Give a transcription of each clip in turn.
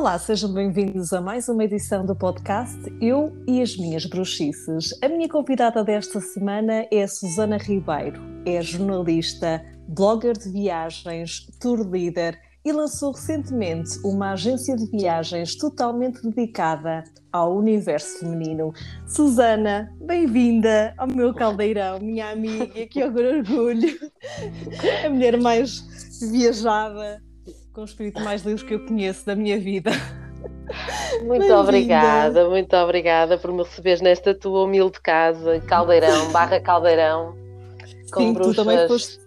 Olá, sejam bem-vindos a mais uma edição do podcast Eu e as Minhas Bruxices. A minha convidada desta semana é a Susana Ribeiro. É jornalista, blogger de viagens, tour leader e lançou recentemente uma agência de viagens totalmente dedicada ao universo feminino. Susana, bem-vinda ao meu caldeirão, minha amiga, que orgulho, a mulher mais viajada com o espírito mais livre que eu conheço da minha vida. Muito obrigada, muito obrigada por me receberes nesta tua humilde casa, caldeirão, barra caldeirão, com Sim, bruxas tu também foste,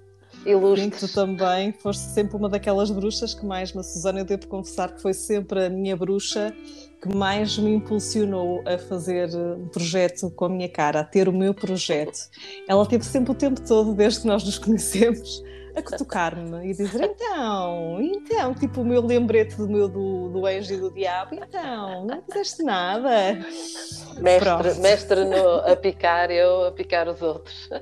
ilustres. Sim, tu também foste sempre uma daquelas bruxas que mais, mas Susana, eu devo confessar que foi sempre a minha bruxa que mais me impulsionou a fazer um projeto com a minha cara, a ter o meu projeto. Ela teve sempre o tempo todo, desde que nós nos conhecemos, a cutucar-me e dizer então, então, tipo o meu lembrete do meu do, do anjo e do diabo, então, não fizeste nada. Mestre, mestre no, a picar, eu a picar os outros.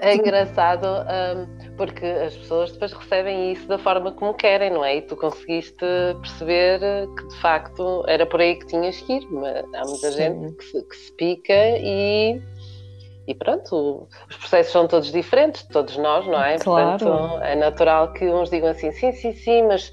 É engraçado um, porque as pessoas depois recebem isso da forma como querem, não é? E tu conseguiste perceber que de facto era por aí que tinhas que ir. Mas há muita Sim. gente que se, que se pica e e pronto, os processos são todos diferentes, todos nós, não é? Claro. Portanto, é natural que uns digam assim, sim, sim, sim, mas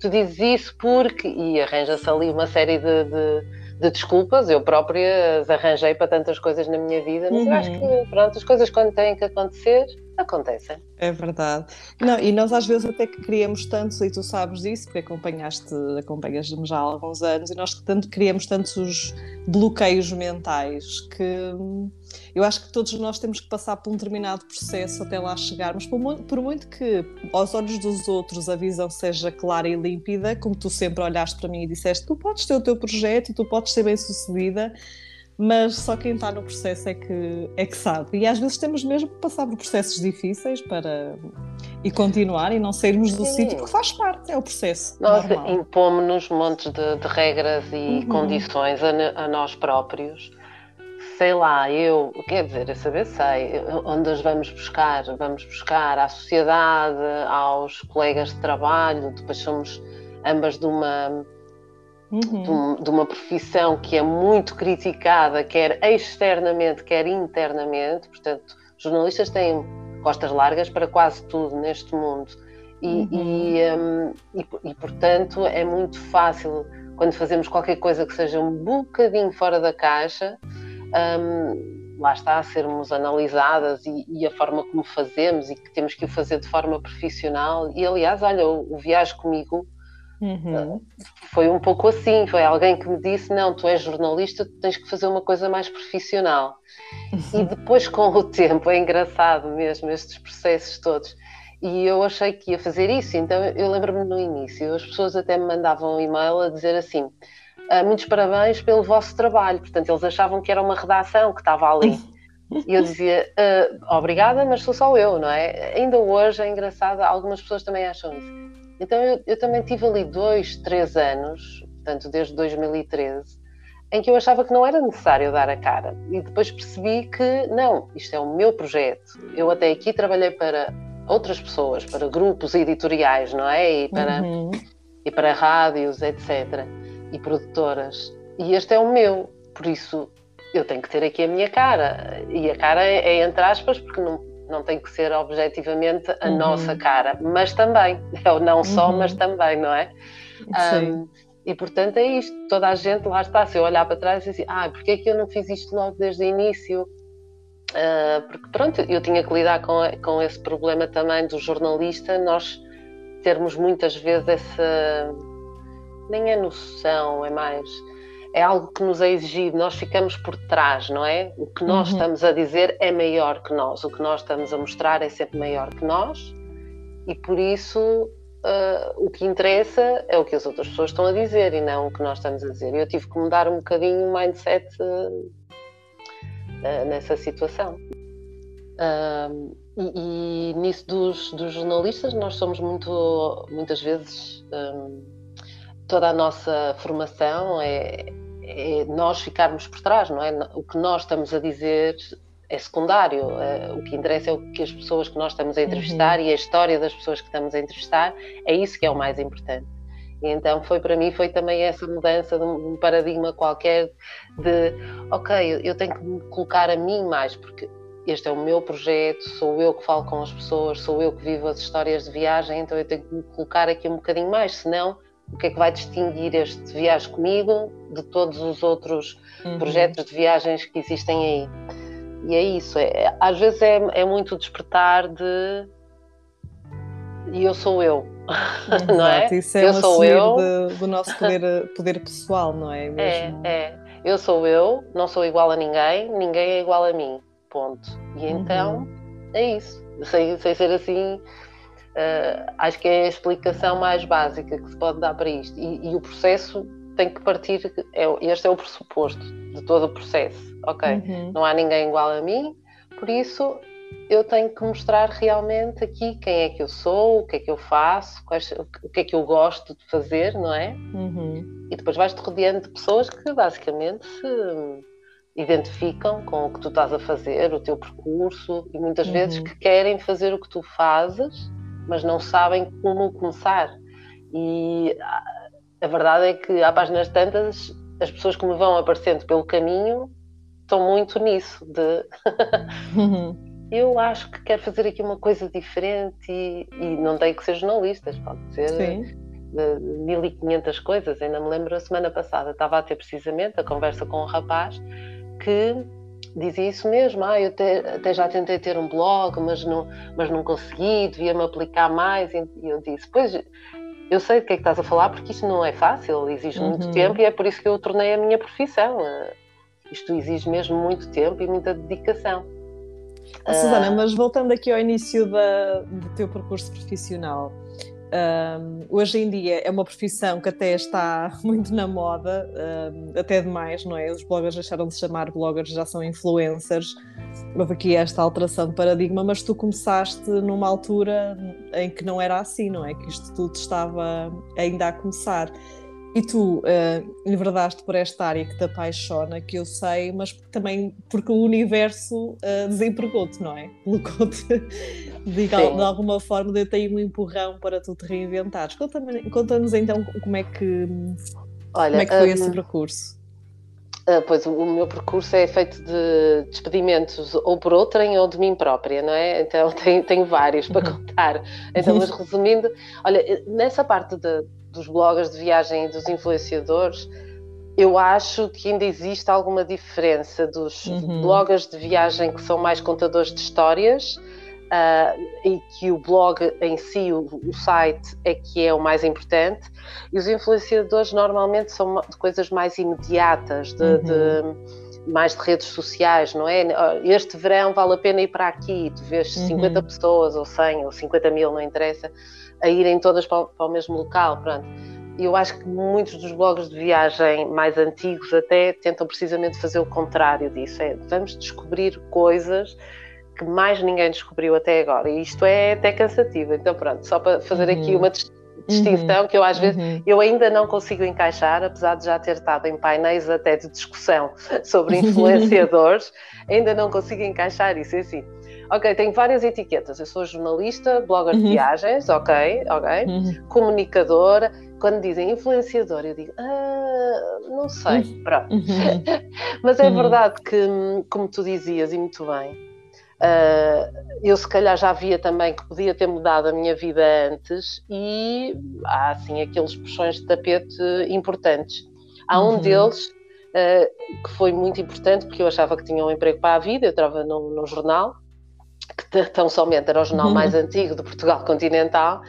tu dizes isso porque. E arranja-se ali uma série de, de, de, desculpas, eu própria as arranjei para tantas coisas na minha vida, mas Uhum. eu acho que, pronto, as coisas quando têm que acontecer, acontecem. É verdade. Não, e nós às vezes até que criamos tantos, e tu sabes disso, porque acompanhaste, acompanhas-me já há alguns anos, e nós tanto criamos tantos bloqueios mentais que eu acho que todos nós temos que passar por um determinado processo até lá chegarmos, por muito, por muito que aos olhos dos outros a visão seja clara e límpida, como tu sempre olhaste para mim e disseste, tu podes ter o teu projeto e tu podes ser bem sucedida, mas só quem está no processo é que, é que sabe. E às vezes temos mesmo que passar por processos difíceis para e continuar e não sairmos do Sim. sítio, porque faz parte, é o processo. Nós impomos-nos montes de, de regras e Uhum. condições a, a nós próprios. Sei lá, eu, quer dizer, eu saber sei, onde as vamos buscar? Vamos buscar à sociedade, aos colegas de trabalho, depois somos ambas de uma, Uhum. um- de uma profissão que é muito criticada, quer externamente, quer internamente, portanto, jornalistas têm costas largas para quase tudo neste mundo. E, Uhum. e, hum, e, e, portanto, é muito fácil, quando fazemos qualquer coisa que seja um bocadinho fora da caixa, hum, lá está, sermos analisadas e, e a forma como fazemos e que temos que o fazer de forma profissional. E, aliás, olha, o, o Viagem Comigo Uhum. foi um pouco assim. Foi alguém que me disse: Não, tu és jornalista, tu tens que fazer uma coisa mais profissional. E depois, com o tempo, é engraçado mesmo estes processos todos. E eu achei que ia fazer isso, então eu lembro-me no início, as pessoas até me mandavam um e-mail a dizer assim: "Ah, Muitos parabéns pelo vosso trabalho. Portanto, eles achavam que era uma redação que estava ali. E eu dizia: "Ah, Obrigada, mas sou só eu, não é? Ainda hoje é engraçado, algumas pessoas também acham isso. Então eu, eu também tive ali dois, três anos, portanto desde 2013, em que eu achava que não era necessário dar a cara. E depois percebi que não, isto é o meu projeto. Eu até aqui trabalhei para outras pessoas, para grupos editoriais, não é? E para, Uhum. e para rádios, etc. E produtoras. E este é o meu, por isso eu tenho que ter aqui a minha cara. E a cara é, é entre aspas, porque não, não tem que ser objetivamente a Uhum. nossa cara, mas também. É o não só, Uhum. mas também, não é? Sim. Um, e portanto é isto, toda a gente lá está, se eu olhar para trás e dizer assim, ah, porque é que eu não fiz isto logo desde o início? Ah, porque pronto, eu tinha que lidar com, com esse problema também do jornalista, nós termos muitas vezes essa, nem é noção, é mais, é algo que nos é exigido, nós ficamos por trás, não é? O que nós Uhum. estamos a dizer é maior que nós, o que nós estamos a mostrar é sempre maior que nós e por isso ah, o que interessa é o que as outras pessoas estão a dizer e não o que nós estamos a dizer. Eu tive que mudar um bocadinho o mindset ah, nessa situação. Ah, e, e nisso dos, dos jornalistas, nós somos muito, muitas vezes, toda a nossa formação é, é nós ficarmos por trás, não é? O que nós estamos a dizer é secundário. eh, o que interessa é o que as pessoas que nós estamos a entrevistar e a história das pessoas que estamos a entrevistar. É isso que é o mais importante. E então foi para mim foi também essa mudança de um paradigma qualquer de ok, eu tenho que me colocar a mim mais, porque este é o meu projeto, sou eu que falo com as pessoas, sou eu que vivo as histórias de viagem, então eu tenho que me colocar aqui um bocadinho mais, senão o que é que vai distinguir este viagem comigo de todos os outros uhum. projetos de viagens que existem aí? E é isso, é, às vezes é, é muito despertar de e eu sou eu, Exato, não é? Isso é eu um sou eu de, do nosso poder, poder pessoal, não é? Mesmo... É, é. Eu sou eu, não sou igual a ninguém, ninguém é igual a mim. Ponto. E então uhum. é isso. Sem, sem ser assim, uh, acho que é a explicação mais básica que se pode dar para isto. E, e o processo tem que partir, é, este é o pressuposto de todo o processo. Ok, uhum. não há ninguém igual a mim, por isso eu tenho que mostrar realmente aqui quem é que eu sou, o que é que eu faço, quais, o que é que eu gosto de fazer, não é? Uhum. E depois vais-te rodeando de pessoas que basicamente se identificam com o que tu estás a fazer, o teu percurso, e muitas uhum. vezes que querem fazer o que tu fazes, mas não sabem como começar. E a verdade é que há páginas tantas, as pessoas que me vão aparecendo pelo caminho estão muito nisso de eu acho que quero fazer aqui uma coisa diferente e, e não tem que ser jornalistas, pode ser Sim. de 1500 coisas. Ainda me lembro a semana passada, estava a ter precisamente a conversa com um rapaz que dizia isso mesmo, ah, eu até, até, já tentei ter um blog, mas não, mas não consegui, devia-me aplicar mais, e eu disse, pois, eu sei do que é que estás a falar, porque isto não é fácil, exige uhum. muito tempo e é por isso que eu tornei a minha profissão. Isto exige mesmo muito tempo e muita dedicação. Oh, Susana, uh... mas voltando aqui ao início da, do teu percurso profissional, um, hoje em dia é uma profissão que até está muito na moda, um, até demais, não é? Os bloggers deixaram de se chamar bloggers, já são influencers. Houve aqui esta alteração de paradigma, mas tu começaste numa altura em que não era assim, não é? Que isto tudo estava ainda a começar. E tu uh, enverdaste por esta área que te apaixona, que eu sei, mas também porque o universo uh, desempregou-te, não é? Colocou-te de, de, alguma forma, deu-te aí um empurrão para tu te reinventares. Conta-nos conta então como é que, Olha, como é que foi um, esse percurso. Uh, pois o meu percurso é feito de despedimentos ou por outrem ou de mim própria, não é? Então tenho, tenho vários para contar. Então, mas resumindo, olha, nessa parte de dos bloggers de viagem e dos influenciadores, eu acho que ainda existe alguma diferença dos uhum. bloggers de viagem que são mais contadores de histórias uh, e que o blog em si, o, o, site, é que é o mais importante, e os influenciadores normalmente são de coisas mais imediatas, de, uhum. de mais de redes sociais, não é? Este verão vale a pena ir para aqui, tu vês uhum. 50 pessoas, ou 100, ou 50 mil, não interessa a irem todas para o, para o mesmo local, pronto. Eu acho que muitos dos blogs de viagem mais antigos até tentam precisamente fazer o contrário disso, é vamos descobrir coisas que mais ninguém descobriu até agora, e isto é até cansativo, então pronto, só para fazer uhum. aqui uma distinção uhum. que eu às vezes uhum. eu ainda não consigo encaixar, apesar de já ter estado em painéis até de discussão sobre influenciadores, ainda não consigo encaixar isso, é assim, Ok, tenho várias etiquetas. Eu sou jornalista, blogger uhum. de viagens, ok, ok. Uhum. Comunicadora. Quando dizem influenciador, eu digo, ah, não sei, uhum. pronto. Uhum. Mas é uhum. verdade que, como tu dizias, e muito bem, uh, eu se calhar já via também que podia ter mudado a minha vida antes e há assim aqueles puxões de tapete importantes. Há um uhum. deles uh, que foi muito importante porque eu achava que tinha um emprego para a vida, eu estava num jornal que tão somente era o jornal uhum. mais antigo de Portugal continental,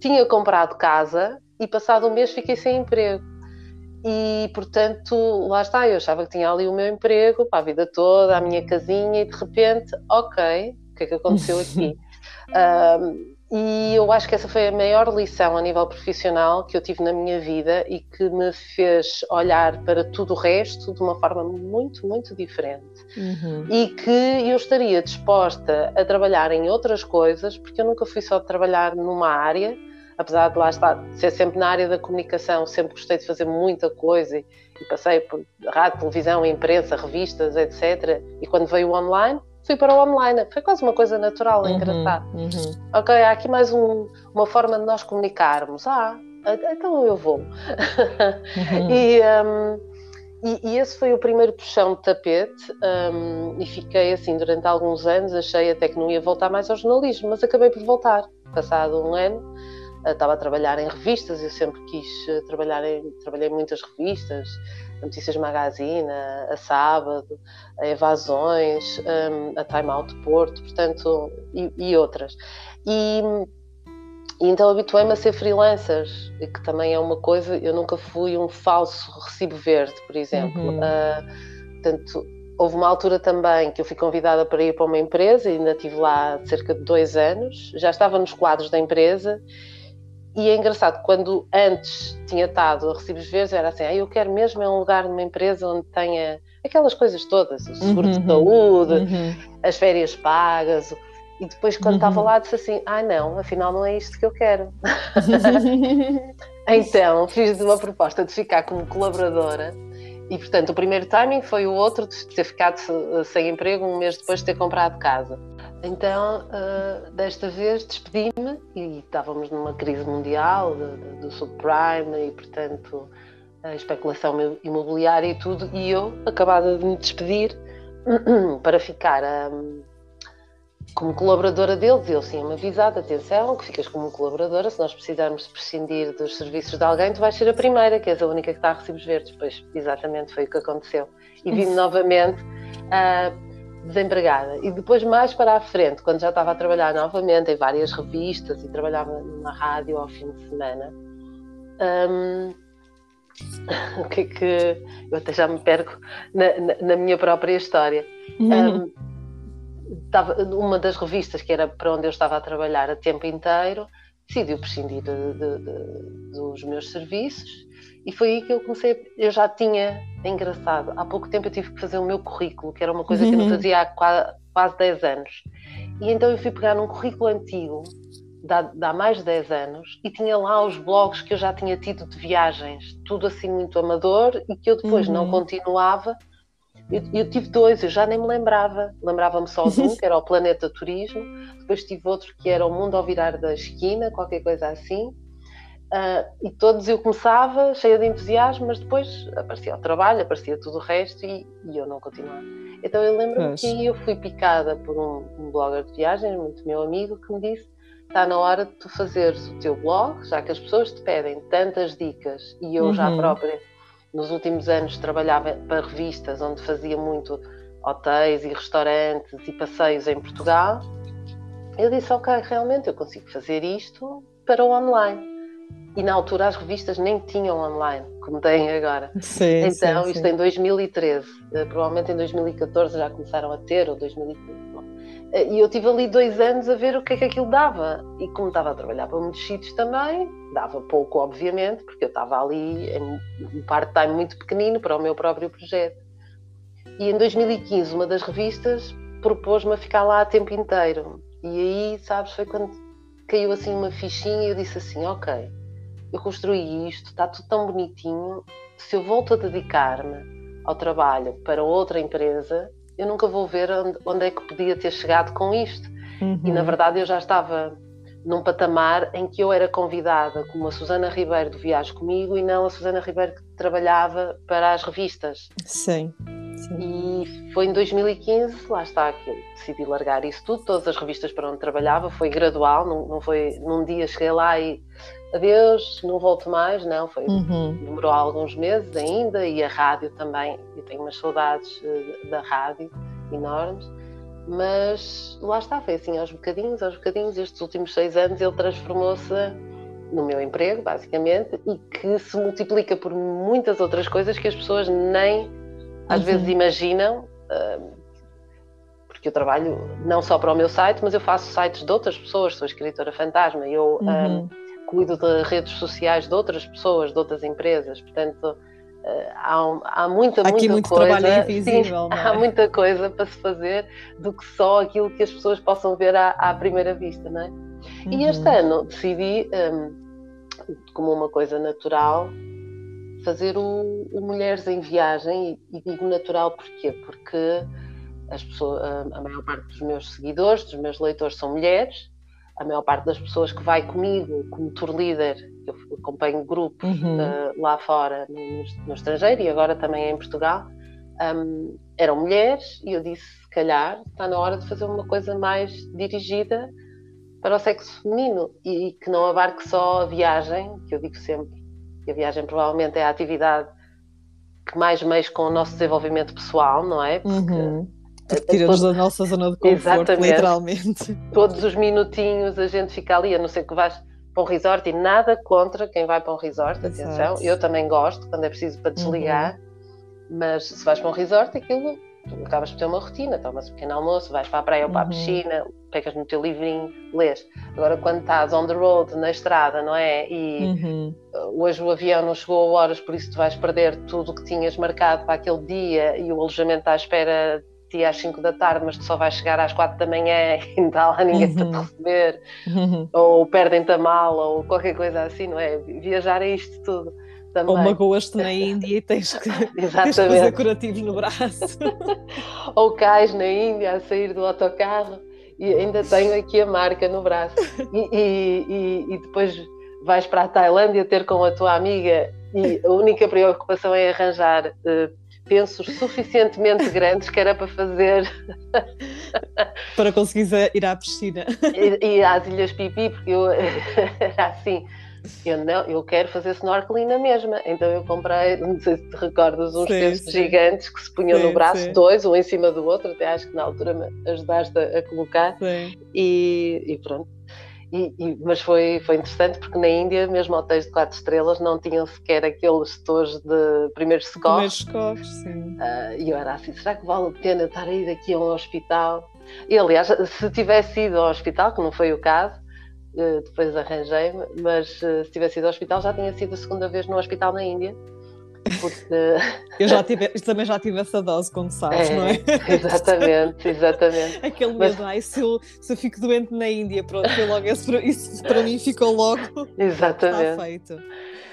tinha comprado casa e passado um mês fiquei sem emprego. E, portanto, lá está, eu achava que tinha ali o meu emprego para a vida toda, a minha casinha, e de repente, ok, o que é que aconteceu aqui? um, E eu acho que essa foi a maior lição a nível profissional que eu tive na minha vida e que me fez olhar para tudo o resto de uma forma muito, muito diferente. Uhum. E que eu estaria disposta a trabalhar em outras coisas, porque eu nunca fui só trabalhar numa área, apesar de lá estar, ser sempre na área da comunicação, sempre gostei de fazer muita coisa e, e passei por rádio, televisão, imprensa, revistas, etc. E quando veio o online, fui para o online. Foi quase uma coisa natural, uhum, engraçada. Uhum. Ok, há aqui mais um, uma forma de nós comunicarmos. Ah, então eu vou. Uhum. e, um, e, e, esse foi o primeiro puxão de tapete um, e fiquei assim durante alguns anos, achei até que não ia voltar mais ao jornalismo, mas acabei por voltar. Passado um ano, estava a trabalhar em revistas, eu sempre quis eh, trabalhar em, trabalhei em muitas revistas, Notícias Magazine, a, Sábado, a Evasões, um, a Time Out Porto, portanto, e, e outras. E, e então habituei-me a ser freelancer, que também é uma coisa, eu nunca fui um falso recibo verde, por exemplo. Uhum. Uh, portanto, houve uma altura também que eu fui convidada para ir para uma empresa, ainda estive lá cerca de dois anos, já estava nos quadros da empresa, e é engraçado, quando antes tinha estado a recibos verdes, era assim, ah, eu quero mesmo é um lugar numa empresa onde tenha aquelas coisas todas, o seguro uhum. de saúde, uhum. as férias pagas, e depois, quando uhum. estava lá, disse assim: Ah, não, afinal não é isto que eu quero. então, fiz uma proposta de ficar como colaboradora. E, portanto, o primeiro timing foi o outro de ter ficado sem emprego um mês depois de ter comprado casa. Então, uh, desta vez, despedi-me e estávamos numa crise mundial de, de, do subprime e, portanto, a especulação imobiliária e tudo. E eu, acabada de me despedir, para ficar a como colaboradora deles, eles tinham-me avisado, atenção, que ficas como colaboradora, se nós precisarmos de prescindir dos serviços de alguém, tu vais ser a primeira, que és a única que está a recibos verdes. Pois, exatamente, foi o que aconteceu. E vim novamente uh, desempregada. E depois, mais para a frente, quando já estava a trabalhar novamente em várias revistas e trabalhava numa rádio ao fim de semana, um, o que é que... Eu até já me perco na, na, na minha própria história. Estava, uma das revistas que era para onde eu estava a trabalhar a tempo inteiro decidiu prescindir de, de, de, dos meus serviços e foi aí que eu comecei. Eu já tinha, é engraçado, há pouco tempo eu tive que fazer o meu currículo, que era uma coisa que eu não uhum. fazia há quase, quase 10 anos. E então eu fui pegar num currículo antigo, de há mais de 10 anos, e tinha lá os blogs que eu já tinha tido de viagens, tudo assim muito amador e que eu depois uhum. não continuava eu, eu, tive dois, eu já nem me lembrava. Lembrava-me só de um, que era o Planeta Turismo. Depois tive outro que era o Mundo ao Virar da Esquina, qualquer coisa assim. Uh, e todos eu começava cheia de entusiasmo, mas depois aparecia o trabalho, aparecia tudo o resto e, e eu não continuava. Então eu lembro-me que eu fui picada por um, um blogger de viagens, muito meu amigo, que me disse: está na hora de tu fazeres o teu blog, já que as pessoas te pedem tantas dicas e eu uhum. já própria nos últimos anos trabalhava para revistas onde fazia muito hotéis e restaurantes e passeios em Portugal. Eu disse, ok, realmente eu consigo fazer isto para o online. E na altura as revistas nem tinham online, como têm agora. Sim, então, sim, isto sim. em 2013. Eh, provavelmente em 2014 já começaram a ter, ou 2015. Eh, e eu tive ali dois anos a ver o que é que aquilo dava. E como estava a trabalhar para muitos sítios também, dava pouco, obviamente, porque eu estava ali em um part-time muito pequenino para o meu próprio projeto. E em 2015, uma das revistas propôs-me a ficar lá a tempo inteiro. E aí, sabes, foi quando caiu assim uma fichinha e eu disse assim: Ok, eu construí isto, está tudo tão bonitinho. Se eu volto a dedicar-me ao trabalho para outra empresa, eu nunca vou ver onde, onde é que podia ter chegado com isto. Uhum. E na verdade eu já estava num patamar em que eu era convidada como a Susana Ribeiro do Viagem Comigo e não a Susana Ribeiro que trabalhava para as revistas. Sim. Sim. E foi em 2015, lá está, que eu decidi largar isso tudo, todas as revistas para onde trabalhava, foi gradual, não, não foi num dia cheguei lá e adeus, não volto mais, não, foi, uhum. demorou alguns meses ainda e a rádio também, eu tenho umas saudades uh, da rádio enormes mas lá está, foi assim aos bocadinhos, aos bocadinhos, estes últimos seis anos ele transformou-se no meu emprego, basicamente, e que se multiplica por muitas outras coisas que as pessoas nem às uhum. vezes imaginam, porque eu trabalho não só para o meu site, mas eu faço sites de outras pessoas, sou escritora fantasma, eu uhum. Um, cuido de redes sociais de outras pessoas, de outras empresas, portanto há, há muita, Aqui muita muito coisa. trabalho invisível. Sim, é? Há muita coisa para se fazer do que só aquilo que as pessoas possam ver à, à primeira vista, não é? Uhum. E este ano decidi, um, como uma coisa natural, fazer o, o, Mulheres em Viagem e, e, digo natural porquê? Porque as pessoas, a maior parte dos meus seguidores, dos meus leitores são mulheres a maior parte das pessoas que vai comigo como tour leader, eu acompanho grupos uhum. uh, lá fora, no, no, estrangeiro e agora também em Portugal, um, eram mulheres e eu disse, se calhar está na hora de fazer uma coisa mais dirigida para o sexo feminino e que não abarque só a viagem, que eu digo sempre que a viagem provavelmente é a atividade que mais mexe com o nosso desenvolvimento pessoal, não é? Porque, uhum. Tira-nos da nossa zona de conforto, Exatamente. literalmente. Todos os minutinhos a gente fica ali, a não ser que vais para um resort e nada contra quem vai para um resort, Exato. atenção. Eu também gosto quando é preciso para desligar, uhum. mas se vais para um resort, aquilo acabas por ter uma rotina, tomas um pequeno almoço, vais para a praia ou para a uhum. piscina, pegas no teu livrinho, lês. Agora, quando estás on the road, na estrada, não é? E uhum. hoje o avião não chegou a horas, por isso tu vais perder tudo o que tinhas marcado para aquele dia e o alojamento está à espera ti às 5 da tarde, mas tu só vais chegar às 4 da manhã e não está lá ninguém uhum. para te uhum. receber, uhum. ou perdem-te a mala, ou qualquer coisa assim, não é? Viajar é isto tudo. Também. Ou magoas-te na Índia e tens que, tens que fazer curativos no braço. Ou cais na Índia a sair do autocarro e ainda tenho aqui a marca no braço. E, e, e, e depois vais para a Tailândia ter com a tua amiga e a única preocupação é arranjar uh, pensos suficientemente grandes que era para fazer. para conseguir ir à piscina. E, e às Ilhas Pipi, porque eu era assim eu não, eu quero fazer snorkeling na mesma. Então eu comprei, não sei se te recordas, uns textos gigantes que se punham sim, no braço, sim. dois, um em cima do outro, até acho que na altura me ajudaste a, a colocar. E, e, pronto. E, e, mas foi, foi interessante porque na Índia, mesmo hotéis de quatro estrelas, não tinham sequer aqueles setores de primeiros socorros. Primeiros socorros, sim. Uh, e eu era assim, será que vale a pena estar a ir aqui a um hospital? E aliás, se tivesse ido ao hospital, que não foi o caso, eh, depois arranjei-me, mas eh, se tivesse ido ao hospital já tinha sido a segunda vez no hospital na Índia. Porque... Eu já tive, também já tive essa dose, como sabes, é, não é? Exatamente, exatamente. Aquele medo, mas... ai, se eu, se eu fico doente na Índia, pronto, logo isso para mim ficou logo. Exatamente. Está feito.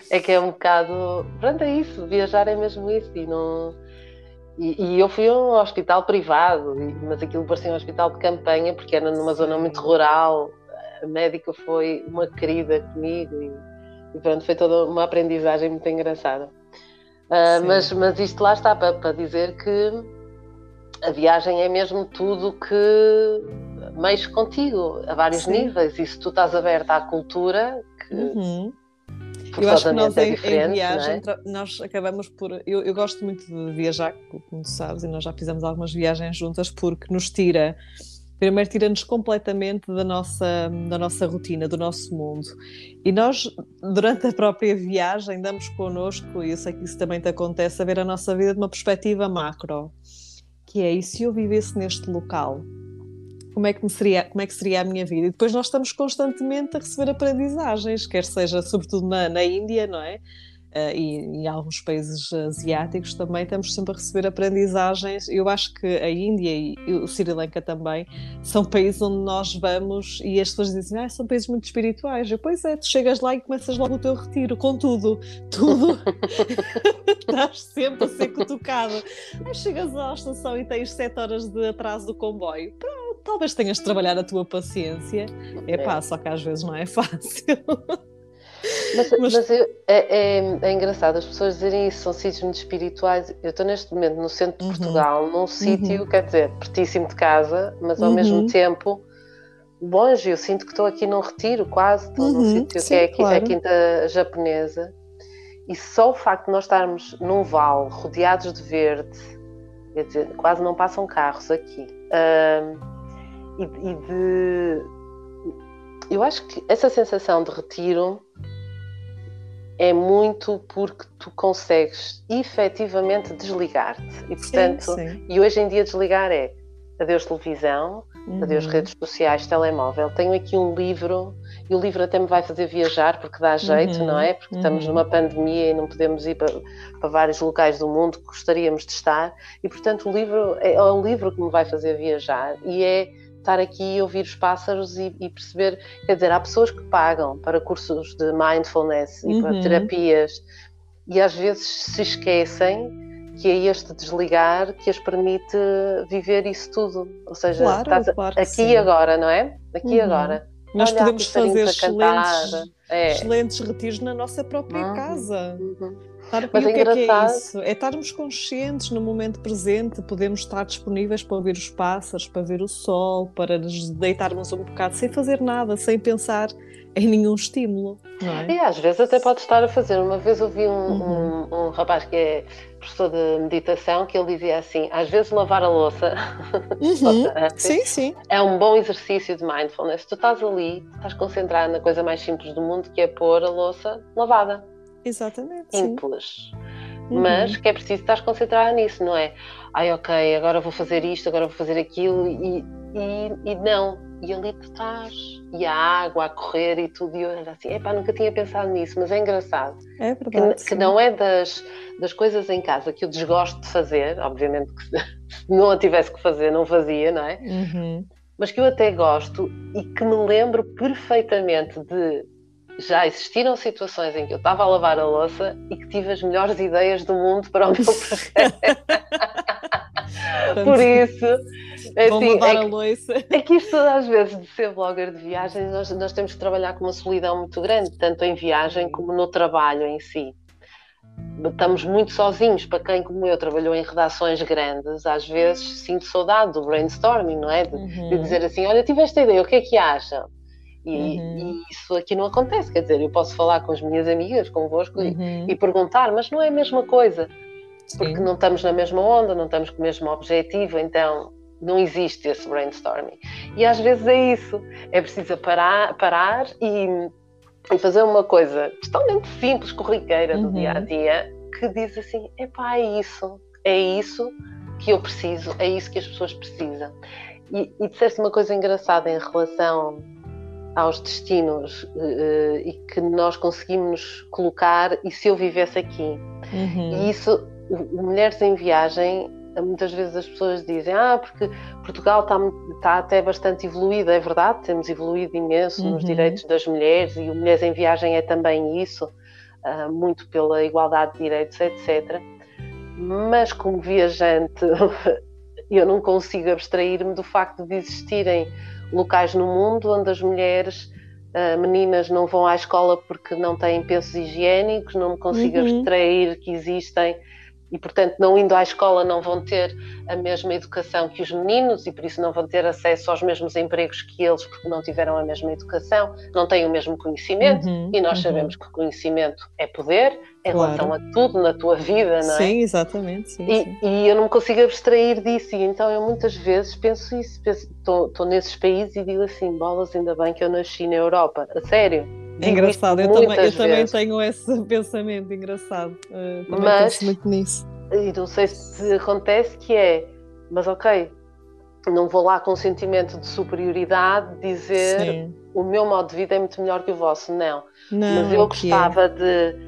É que é um bocado. Pronto, é isso, viajar é mesmo isso e não. E, e, eu fui a um hospital privado, mas aquilo parecia um hospital de campanha, porque era numa zona muito rural, a médica foi uma querida comigo e, e pronto, foi toda uma aprendizagem muito engraçada. Uh, mas, mas isto lá está para, para dizer que a viagem é mesmo tudo que mexe contigo a vários Sim. níveis e se tu estás aberta à cultura que uhum. eu acho que nós é em, em viagem é? nós acabamos por eu, eu, gosto muito de viajar como tu sabes e nós já fizemos algumas viagens juntas porque nos tira primeiro tira-nos completamente da nossa, da nossa rotina, do nosso mundo. E nós, durante a própria viagem, damos connosco, e eu sei que isso também te acontece, a ver a nossa vida de uma perspectiva macro, que é, e se eu vivesse neste local? Como é, que seria, como é que seria a minha vida? E depois nós estamos constantemente a receber aprendizagens, quer seja sobretudo na, na Índia, não é? Uh, e em alguns países asiáticos também estamos sempre a receber aprendizagens. Eu acho que a Índia e o Sri Lanka também são países onde nós vamos e as pessoas dizem ah, são países muito espirituais. Eu, pois é, tu chegas lá e começas logo o teu retiro com tudo, tudo. Estás sempre a ser cutucado. Aí chegas à estação e tens sete horas de atraso do comboio. Pronto, talvez tenhas de trabalhar a tua paciência. É pá, só que às vezes não é fácil. Mas, mas... mas eu, é, é, é, engraçado as pessoas dizerem isso, são sítios muito espirituais. Eu estou neste momento no centro de uhum. Portugal, num sítio, uhum. quer dizer, pertíssimo de casa, mas ao uhum. mesmo tempo longe. Eu sinto que estou aqui num retiro, quase, estou num uhum. sítio que é claro. a Quinta Japonesa. E só o facto de nós estarmos num vale rodeados de verde, quer dizer, quase não passam carros aqui. e, e de. Eu acho que essa sensação de retiro é muito porque tu consegues efetivamente desligar-te. E portanto, sim, sim. e hoje em dia desligar é adeus televisão, uhum. adeus redes sociais, telemóvel. Tenho aqui um livro, e o livro até me vai fazer viajar porque dá jeito, uhum. não é? Porque uhum. estamos numa pandemia e não podemos ir para, para, vários locais do mundo que gostaríamos de estar, e portanto o livro é, é um livro que me vai fazer viajar e é estar aqui e ouvir os pássaros e, e, perceber, quer dizer, há pessoas que pagam para cursos de mindfulness e para uhum. terapias e às vezes se esquecem que é este desligar que as permite viver isso tudo. Ou seja, claro, estás claro aqui e agora, não é? Aqui e uhum. agora. Nós podemos fazer excelentes, é. excelentes retiros na nossa própria uhum, casa. Uhum. Mas e o que é, que é isso? É estarmos conscientes no momento presente, podemos estar disponíveis para ouvir os pássaros, para ver o sol, para nos deitarmos um bocado sem fazer nada, sem pensar em nenhum estímulo. É? E às vezes até pode estar a fazer. Uma vez ouvi um, uhum. um, um, rapaz que é professor de meditação que ele dizia assim: às vezes lavar a louça uhum. sim, sim. é um bom exercício de mindfulness. Tu estás ali, estás concentrado na coisa mais simples do mundo que é pôr a louça lavada. Exatamente. Simples. Uhum. Mas que é preciso estar concentrado nisso, não é? Ai, ok, agora vou fazer isto, agora vou fazer aquilo e, e, e não. E ali tu estás, e a água a correr e tudo, e eu era assim, epá, nunca tinha pensado nisso, mas é engraçado. É verdade. Que, que, não é das, das coisas em casa que eu desgosto de fazer, obviamente que se não a tivesse que fazer, não fazia, não é? Uhum. Mas que eu até gosto e que me lembro perfeitamente de já existiram situações em que eu estava a lavar a louça e que tive as melhores ideias do mundo para o meu projeto. Por isso, assim, lavar é, a louça. é que isto às vezes de ser blogger de viagens, nós, nós temos que trabalhar com uma solidão muito grande, tanto em viagem como no trabalho em si. Estamos muito sozinhos, para quem como eu trabalhou em redações grandes, às vezes sinto saudade do brainstorming, não é? De, uhum. de dizer assim, olha, tive esta ideia, o que é que acham? E, uhum. e, isso aqui não acontece, quer dizer, eu posso falar com as minhas amigas, convosco, uhum. e, e, perguntar, mas não é a mesma coisa, Sim. porque não estamos na mesma onda, não estamos com o mesmo objetivo, então não existe esse brainstorming. E às vezes é isso, é preciso parar, parar e, e fazer uma coisa totalmente simples, corriqueira do uhum. dia a dia, que diz assim: epá, é isso, é isso que eu preciso, é isso que as pessoas precisam. E, e disseste uma coisa engraçada em relação aos destinos uh, e que nós conseguimos colocar e se eu vivesse aqui. Uhum. E isso, Mulheres em Viagem, muitas vezes as pessoas dizem, ah, porque Portugal está, está até bastante evoluído, é verdade, temos evoluído imenso uhum. nos direitos das mulheres e o Mulheres em Viagem é também isso, uh, muito pela igualdade de direitos, etc. Mas como viajante, eu não consigo abstrair-me do facto de existirem locais no mundo onde as mulheres, uh, meninas, não vão à escola porque não têm pensos higiênicos, não me consigo uhum. abstrair que existem e, portanto, não indo à escola não vão ter a mesma educação que os meninos e por isso não vão ter acesso aos mesmos empregos que eles porque não tiveram a mesma educação, não têm o mesmo conhecimento uhum, e nós uhum. sabemos que conhecimento é poder em claro. relação a tudo na tua vida, não é? Sim, exatamente. Sim, e, sim. e, eu não me consigo abstrair disso e então eu muitas vezes penso isso, estou nesses países e digo assim, bolas, ainda bem que eu nasci na Europa, a sério é engraçado, eu, também, eu também, tenho esse pensamento engraçado. Uh, também mas, penso muito nisso. E não sei se acontece que é, mas ok, não vou lá com um sentimento de superioridade dizer Sim. o meu modo de vida é muito melhor que o vosso. Não. não mas eu é. gostava é. de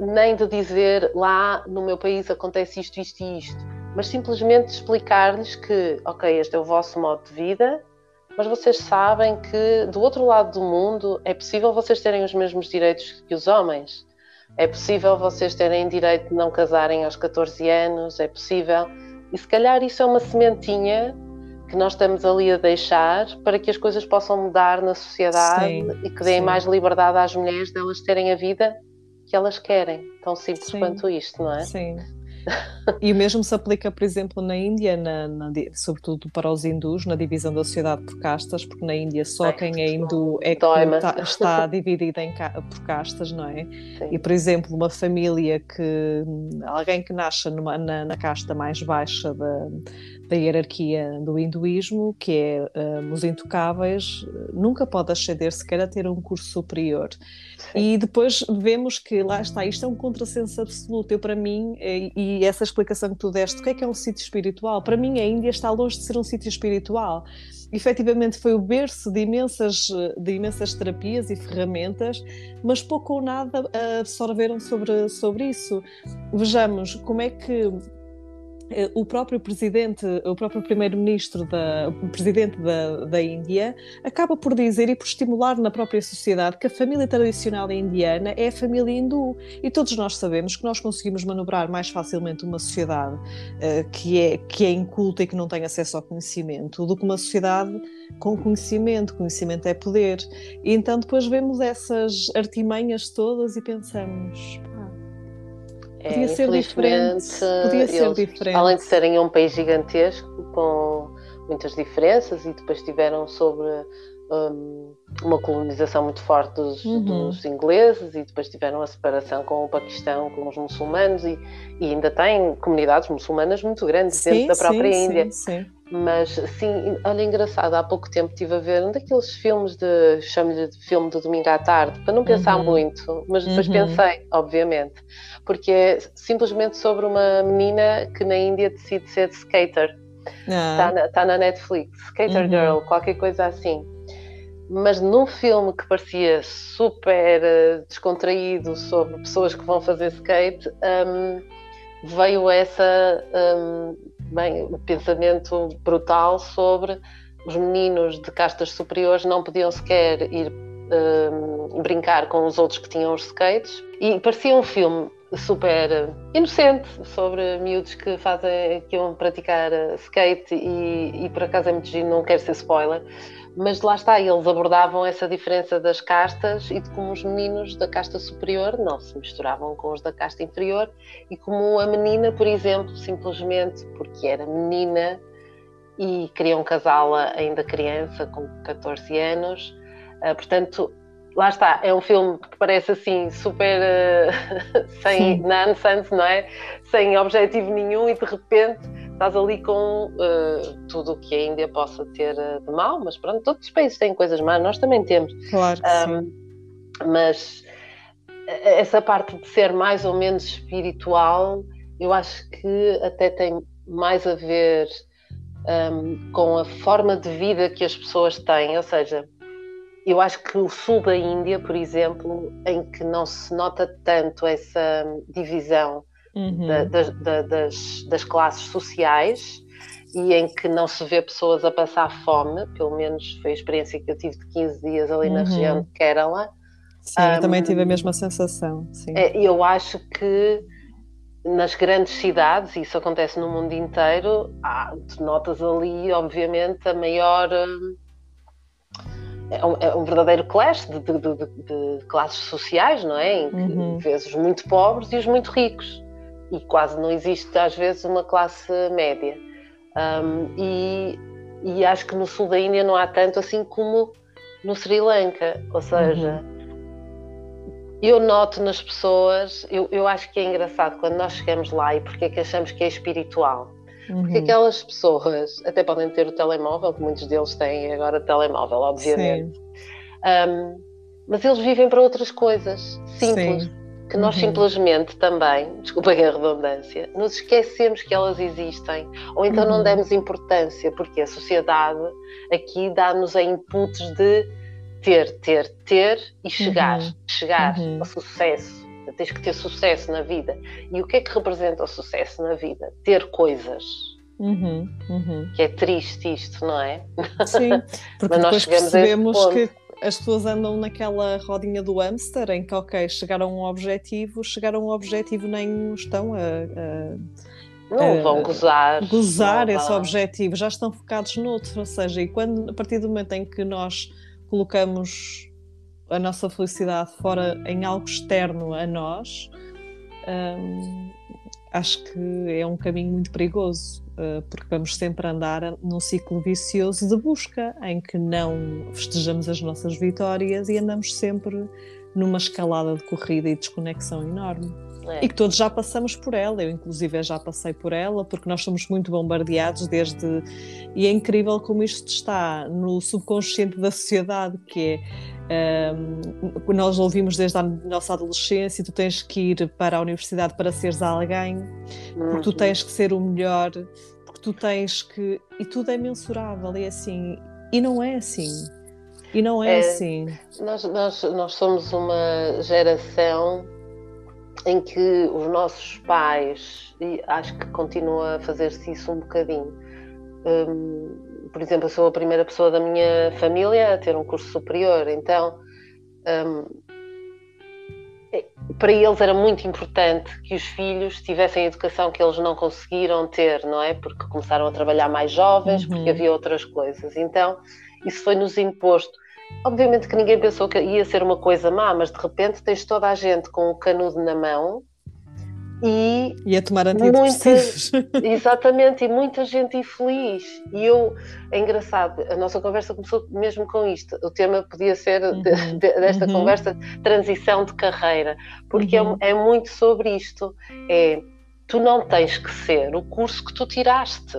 nem de dizer lá no meu país acontece isto, isto e isto, mas simplesmente explicar-lhes que, ok, este é o vosso modo de vida, mas vocês sabem que do outro lado do mundo é possível vocês terem os mesmos direitos que os homens. É possível vocês terem direito de não casarem aos 14 anos, é possível. E se calhar isso é uma sementinha que nós estamos ali a deixar para que as coisas possam mudar na sociedade sim, e que deem sim. mais liberdade às mulheres delas terem a vida que elas querem. Tão simples sim, quanto isto, não é? Sim. E o mesmo se aplica, por exemplo, na Índia, na, na, sobretudo para os hindus, na divisão da sociedade por castas, porque na Índia só quem é hindu é que está, está dividida em, por castas, não é? Sim. E, por exemplo, uma família que. alguém que nasce numa, na, na casta mais baixa da da hierarquia do hinduísmo, que é uh, os intocáveis, nunca pode ascender sequer a ter um curso superior. Sim. E depois vemos que lá está, isto é um contrassenso absoluto. Eu, para mim, e, e essa explicação que tu deste, o que é que é um sítio espiritual? Para mim, a Índia está longe de ser um sítio espiritual. Efetivamente, foi o berço de imensas, de imensas terapias e ferramentas, mas pouco ou nada absorveram sobre, sobre isso. Vejamos como é que o próprio presidente, o próprio primeiro-ministro, da, o presidente da, da Índia, acaba por dizer e por estimular na própria sociedade que a família tradicional indiana é a família hindu. E todos nós sabemos que nós conseguimos manobrar mais facilmente uma sociedade uh, que, é, que é inculta e que não tem acesso ao conhecimento do que uma sociedade com conhecimento. Conhecimento é poder. E então depois vemos essas artimanhas todas e pensamos é, podia ser diferente. Podia ser eles, diferente. Além de serem um país gigantesco, com muitas diferenças, e depois tiveram sobre um, uma colonização muito forte dos, uhum. dos, ingleses, e depois tiveram a separação com o Paquistão, com os muçulmanos, e, e ainda têm comunidades muçulmanas muito grandes sim, dentro da própria sim, Índia. Sim, Mas, sim, olha, engraçado, há pouco tempo estive a ver um daqueles filmes de, chamo-lhe de filme de domingo à tarde, para não pensar uhum. muito, mas depois uhum. pensei, obviamente porque é simplesmente sobre uma menina que na Índia decide ser skater. Está ah. na, tá na, Netflix, Skater uhum. Girl, qualquer coisa assim. Mas num filme que parecia super uh, descontraído sobre pessoas que vão fazer skate, um, veio essa um, bem, o pensamento brutal sobre os meninos de castas superiores não podiam sequer ir um, brincar com os outros que tinham os skates. E parecia um filme super inocente sobre miúdos que fazem que iam praticar skate e, e por acaso é muito giro, não quero ser spoiler, mas lá está, eles abordavam essa diferença das castas e de como os meninos da casta superior não se misturavam com os da casta inferior e como a menina, por exemplo, simplesmente porque era menina e queriam casá-la ainda criança, com 14 anos, uh, portanto lá está, é um filme que parece assim super uh, sem nonsense, não é? Sem objetivo nenhum e de repente estás ali com uh, tudo o que a Índia possa ter uh, de mal, mas pronto, todos os países têm coisas más, nós também temos. Claro um. Mas essa parte de ser mais ou menos espiritual, eu acho que até tem mais a ver um, com a forma de vida que as pessoas têm, ou seja, eu acho que o sul da Índia, por exemplo, em que não se nota tanto essa divisão uhum. da, da, das, das, classes sociais e em que não se vê pessoas a passar fome, pelo menos foi a experiência que eu tive de 15 dias ali uhum. na região de Kerala. Sim, um, eu também tive a mesma sensação. Sim. É, eu acho que nas grandes cidades, e isso acontece no mundo inteiro, tu notas ali, obviamente, a maior. Hum, é um, é um verdadeiro clash de, de, de, de, classes sociais, não é? Em que uhum. vês os muito pobres e os muito ricos. E quase não existe, às vezes, uma classe média. Um, e, e, acho que no sul da Índia não há tanto assim como no Sri Lanka. Ou seja, uhum. eu noto nas pessoas, eu, eu acho que é engraçado quando nós chegamos lá e porque é que achamos que é espiritual Uhum. Porque aquelas pessoas até podem ter o telemóvel, que muitos deles têm agora telemóvel, obviamente. Um, mas eles vivem para outras coisas simples. Sim. Que nós uhum. simplesmente também, desculpem a redundância, nos esquecemos que elas existem, ou então uhum. não demos importância, porque a sociedade aqui dá-nos a inputs de ter, ter, ter e chegar, uhum. chegar uhum. ao sucesso tens que ter sucesso na vida. E o que é que representa o sucesso na vida? Ter coisas. Uhum, uhum. Que é triste isto, não é? Sim, porque Mas depois percebemos que as pessoas andam naquela rodinha do hamster em que, ok, chegaram a um objetivo, chegaram a um objetivo nem estão a, a não vão gozar. Gozar esse objetivo, já estão focados noutro. Ou seja, e quando, a partir do momento em que nós colocamos a nossa felicidade fora em algo externo a nós, hum, acho que é um caminho muito perigoso, porque vamos sempre andar num ciclo vicioso de busca, em que não festejamos as nossas vitórias e andamos sempre numa escalada de corrida e desconexão enorme. É. E que todos já passamos por ela, eu inclusive já passei por ela, porque nós somos muito bombardeados desde. E é incrível como isto está no subconsciente da sociedade, que é. Um, nós ouvimos desde a nossa adolescência: tu tens que ir para a universidade para seres alguém, porque tu uhum. tens que ser o melhor, porque tu tens que. E tudo é mensurável, é assim. E não é assim. E não é, é assim. Nós, nós, nós somos uma geração em que os nossos pais, e acho que continua a fazer-se isso um bocadinho. Um, por exemplo, eu sou a primeira pessoa da minha família a ter um curso superior, então um, é, para eles era muito importante que os filhos tivessem a educação que eles não conseguiram ter, não é? Porque começaram a trabalhar mais jovens, uhum. porque havia outras coisas. Então, isso foi-nos imposto. Obviamente que ninguém pensou que ia ser uma coisa má, mas de repente tens toda a gente com o canudo na mão e, e a tomar antidepressivos. Muita, exatamente, e muita gente infeliz. E eu, é engraçado, a nossa conversa começou mesmo com isto. O tema podia ser uhum. de, de, desta uhum. conversa transição de carreira, porque é uhum. é, é muito sobre isto. É, tu não tens que ser o curso que tu tiraste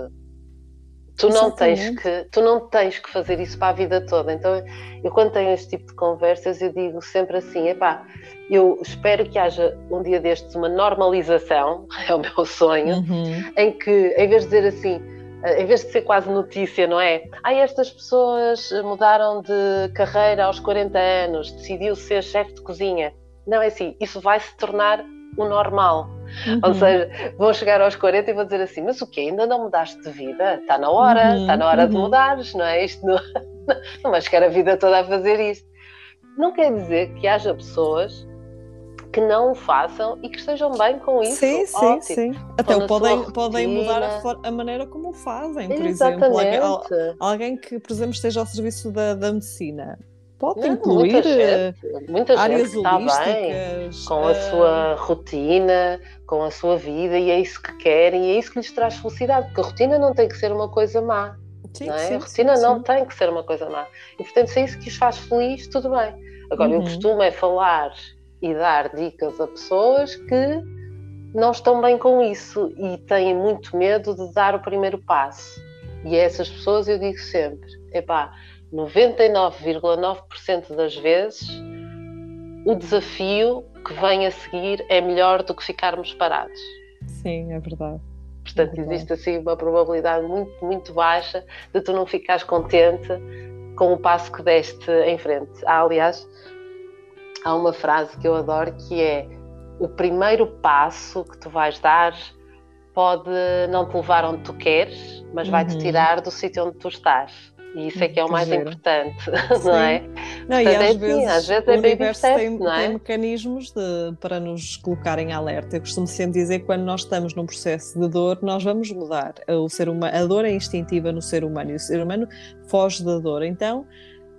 Tu não, tens que, tu não tens que fazer isso para a vida toda. Então, eu quando tenho este tipo de conversas, eu digo sempre assim: epá, eu espero que haja um dia destes uma normalização, é o meu sonho, uhum. em que, em vez de dizer assim, em vez de ser quase notícia, não é? Ah, estas pessoas mudaram de carreira aos 40 anos, decidiu ser chefe de cozinha. Não é assim, isso vai se tornar o normal. Uhum. Ou seja, vão chegar aos 40 e vão dizer assim: Mas o quê? Ainda não mudaste de vida? Está na hora, uhum. está na hora uhum. de mudares, não é? Isto não, não vais ficar a vida toda a fazer isto. Não quer dizer que haja pessoas que não o façam e que estejam bem com isso. Sim, sim, Ótimo. sim. Até podem, podem mudar a, a, maneira como o fazem, por Exatamente. exemplo. Alguém, alguém que, por exemplo, esteja ao serviço da, da medicina Pode não, incluir muita gente, muita áreas gente está bem com a uh... sua rotina, com a sua vida e é isso que querem e é isso que lhes traz felicidade, porque a rotina não tem que ser uma coisa má. Sim, é? sim, a rotina sim, não tem que ser uma coisa má. E portanto, se é isso que os faz feliz, tudo bem. Agora, uhum. eu costumo é falar e dar dicas a pessoas que não estão bem com isso e têm muito medo de dar o primeiro passo. E a essas pessoas eu digo sempre: epá, 99,9% das vezes, o desafio que vem a seguir é melhor do que ficarmos parados. Sim, é verdade. Portanto, é verdade. existe assim uma probabilidade muito, muito baixa de tu não ficares contente com o passo que deste em frente. Há, aliás, há uma frase que eu adoro que é o primeiro passo que tu vais dar pode não te levar onde tu queres, mas vai-te uhum. tirar do sítio onde tu estás. E isso é que é o mais importante, não é? Não, e às, é assim, vezes, às vezes é o universo step, tem, é? tem, mecanismos de, para nos colocar em alerta. Eu costumo sempre dizer que quando nós estamos num processo de dor, nós vamos mudar. O ser humano, a dor é instintiva no ser humano e o ser humano foge da dor. Então,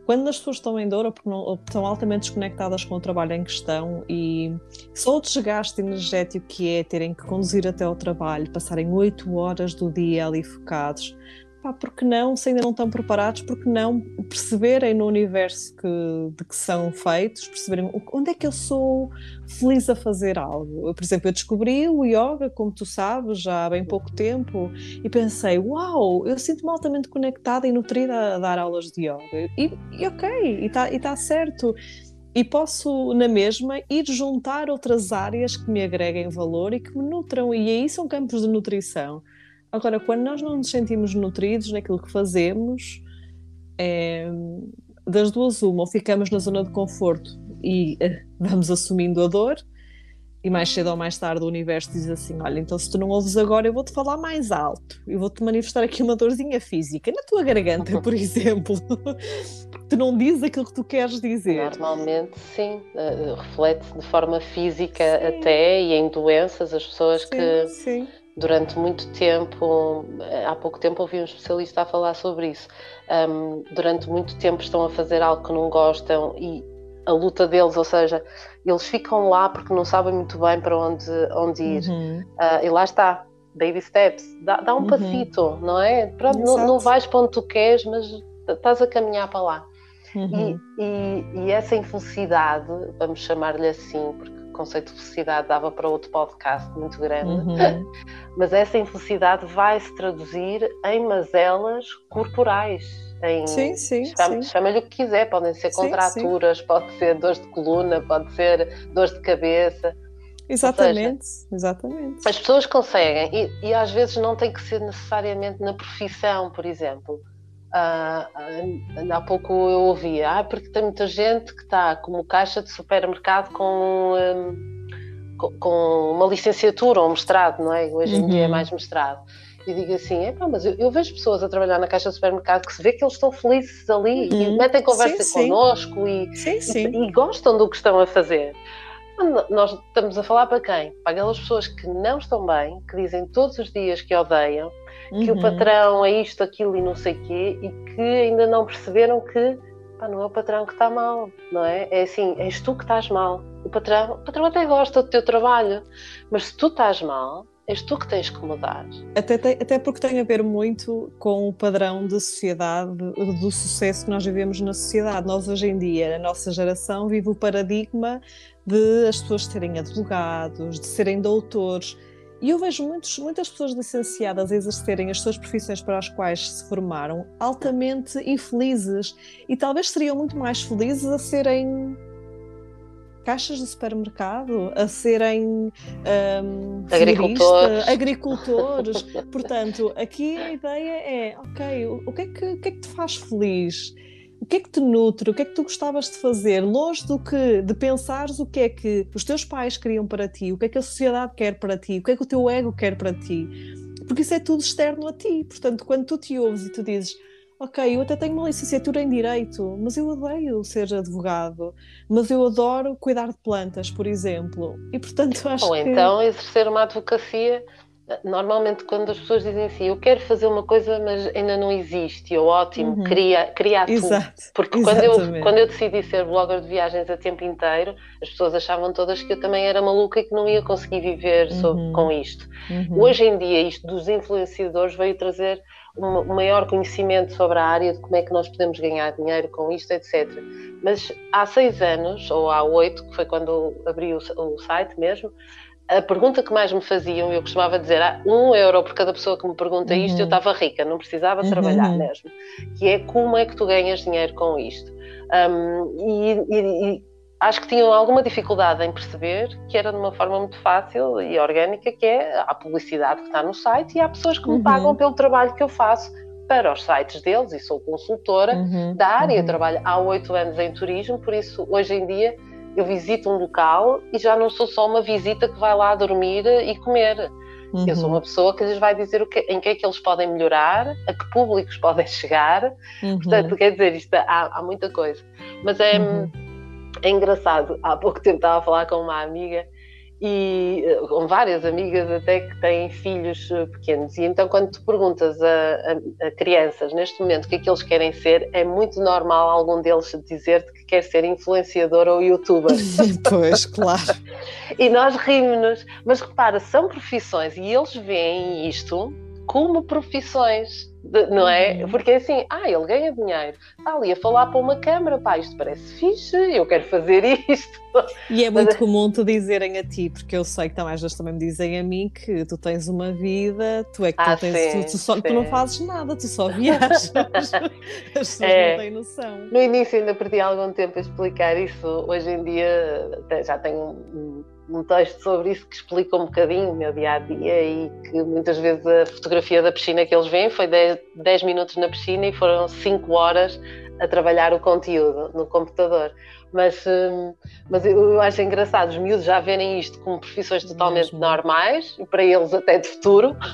quando as pessoas estão em dor ou, não, ou estão altamente desconectadas com o trabalho em questão e só o desgaste energético que é terem que conduzir até ao trabalho, passarem oito horas do dia ali focados, pá, porque não, se ainda não estão preparados, porque não perceberem no universo que, de que são feitos, perceberem onde é que eu sou feliz a fazer algo. Por exemplo, eu descobri o yoga, como tu sabes, já há bem pouco tempo, e pensei, uau, eu sinto-me altamente conectada e nutrida a dar aulas de yoga. E, e ok, está tá certo. E posso, na mesma, ir juntar outras áreas que me agreguem valor e que me nutram. E aí são campos de nutrição. Agora, quando nós não nos sentimos nutridos naquilo que fazemos, é, das duas, uma, ou ficamos na zona de conforto e uh, vamos assumindo a dor, e mais cedo ou mais tarde o universo diz assim: Olha, então se tu não ouves agora, eu vou-te falar mais alto, eu vou-te manifestar aqui uma dorzinha física na tua garganta, por exemplo. tu não dizes aquilo que tu queres dizer. Normalmente, sim, uh, reflete de forma física sim. até e em doenças as pessoas sim, que. Sim durante muito tempo, há pouco tempo ouvi um especialista a falar sobre isso, um, durante muito tempo estão a fazer algo que não gostam e a luta deles, ou seja, eles ficam lá porque não sabem muito bem para onde, onde ir. Uhum. Uh, e lá está, baby steps, dá, dá um uhum. passito, não é? Pronto, não, não, vais para onde tu queres, mas estás a caminhar para lá. Uhum. E, e, e, essa infelicidade, vamos chamar-lhe assim, porque conceito de felicidade dava para outro podcast muito grande, uhum. mas essa infelicidade vai se traduzir em mazelas corporais. Em, sim, sim. Chama-lhe chama o que quiser, podem ser contraturas, sim, sim. pode ser dores de coluna, pode ser dores de cabeça. Exatamente, seja, exatamente. As pessoas conseguem, e, e às vezes não tem que ser necessariamente na profissão, por exemplo. Uh, há pouco eu ouvia, ah, porque tem muita gente que está como caixa de supermercado com, um, com uma licenciatura ou um mestrado, não é? Hoje em uhum. dia é uhum. mais mestrado. E digo assim, é pá, mas eu, eu, vejo pessoas a trabalhar na caixa do supermercado que se vê que eles estão felizes ali uhum. e metem conversa sim, connosco sim. E, sim, sim. E, e, gostam do que estão a fazer. Nós estamos a falar para quem? Para aquelas pessoas que não estão bem, que dizem todos os dias que odeiam, uhum. que o uhum. patrão é isto, aquilo e não sei o quê, e que ainda não perceberam que pá, não é o patrão que está mal, não é? É assim, és tu que estás mal. O patrão, o patrão até gosta do teu trabalho, mas se tu estás mal, és tu que tens que mudar. Até, até porque tem a ver muito com o padrão de sociedade, do sucesso que nós vivemos na sociedade. Nós, hoje em dia, na nossa geração, vive o paradigma de as pessoas serem advogados, de serem doutores. E eu vejo muitos, muitas pessoas licenciadas a exercerem as suas profissões para as quais se formaram altamente infelizes e talvez seriam muito mais felizes a serem caixas de supermercado, a serem um, agricultores. agricultores. Portanto, aqui a ideia é, ok, o que é que, o que, é que te faz feliz? O que é que te nutre, o que é que tu gostavas de fazer, longe do que de pensares o que é que os teus pais queriam para ti, o que é que a sociedade quer para ti, o que é que o teu ego quer para ti, porque isso é tudo externo a ti. Portanto, quando tu te ouves e tu dizes ok, eu até tenho uma licenciatura em Direito, mas eu odeio ser advogado, mas eu adoro cuidar de plantas, por exemplo. E portanto acho Ou que... então exercer uma advocacia normalmente quando as pessoas dizem assim, eu quero fazer uma coisa, mas ainda não existe, ou ótimo, uhum. cria, cria tu. Exato. Porque quando eu, quando eu decidi ser blogger de viagens a tempo inteiro, as pessoas achavam todas que eu também era maluca e que não ia conseguir viver uhum. com isto. Uhum. Hoje em dia, isto dos influenciadores veio trazer um maior conhecimento sobre a área de como é que nós podemos ganhar dinheiro com isto, etc. Mas há seis anos, ou há oito, que foi quando abri o, o site mesmo, a pergunta que mais me faziam, eu costumava dizer, ah, um euro por cada pessoa que me pergunta isto, uhum. eu estava rica, não precisava uhum. trabalhar mesmo. Que é como é que tu ganhas dinheiro com isto. Um, e, e, e, acho que tinham alguma dificuldade em perceber que era de uma forma muito fácil e orgânica, que é a publicidade que está no site e há pessoas que me uhum. pagam pelo trabalho que eu faço para os sites deles e sou consultora uhum. da área. Eu uhum. trabalho há oito anos em turismo, por isso hoje em dia eu visito um local e já não sou só uma visita que vai lá dormir e comer. Uhum. Eu sou uhum. uma pessoa que lhes vai dizer o que, em que é que eles podem melhorar, a que públicos podem chegar. Uhum. Portanto, quer dizer, isto há, há muita coisa. Mas é, uhum. é engraçado. Há pouco tempo estava a falar com uma amiga e eh, com várias amigas até que têm filhos eh, pequenos. E então, quando tu perguntas a, a, a, crianças neste momento o que é que eles querem ser, é muito normal algum deles dizer-te que quer ser influenciador ou youtuber. pois, claro. e nós rimos-nos. Mas repara, são profissões e eles veem isto como profissões não é? Uhum. Porque é assim, ah, ele ganha dinheiro, está ali a falar para uma câmara, pá, isto parece fixe, eu quero fazer isto. E é muito Mas, comum te dizerem a ti, porque eu sei que também às vezes também me dizem a mim que tu tens uma vida, tu é que ah, tu, tens, sim, tu, tu, só, tu não fazes nada, tu só viajas. As pessoas é, não têm noção. No início ainda perdi algum tempo a explicar isso, hoje em dia já tenho um texto sobre isso que explica um bocadinho o meu dia a dia e que muitas vezes a fotografia da piscina que eles veem foi 10, minutos na piscina e foram 5 horas a trabalhar o conteúdo no computador. Mas, hum, mas eu acho engraçado os miúdos já verem isto como profissões totalmente Mesmo. normais e para eles até de futuro.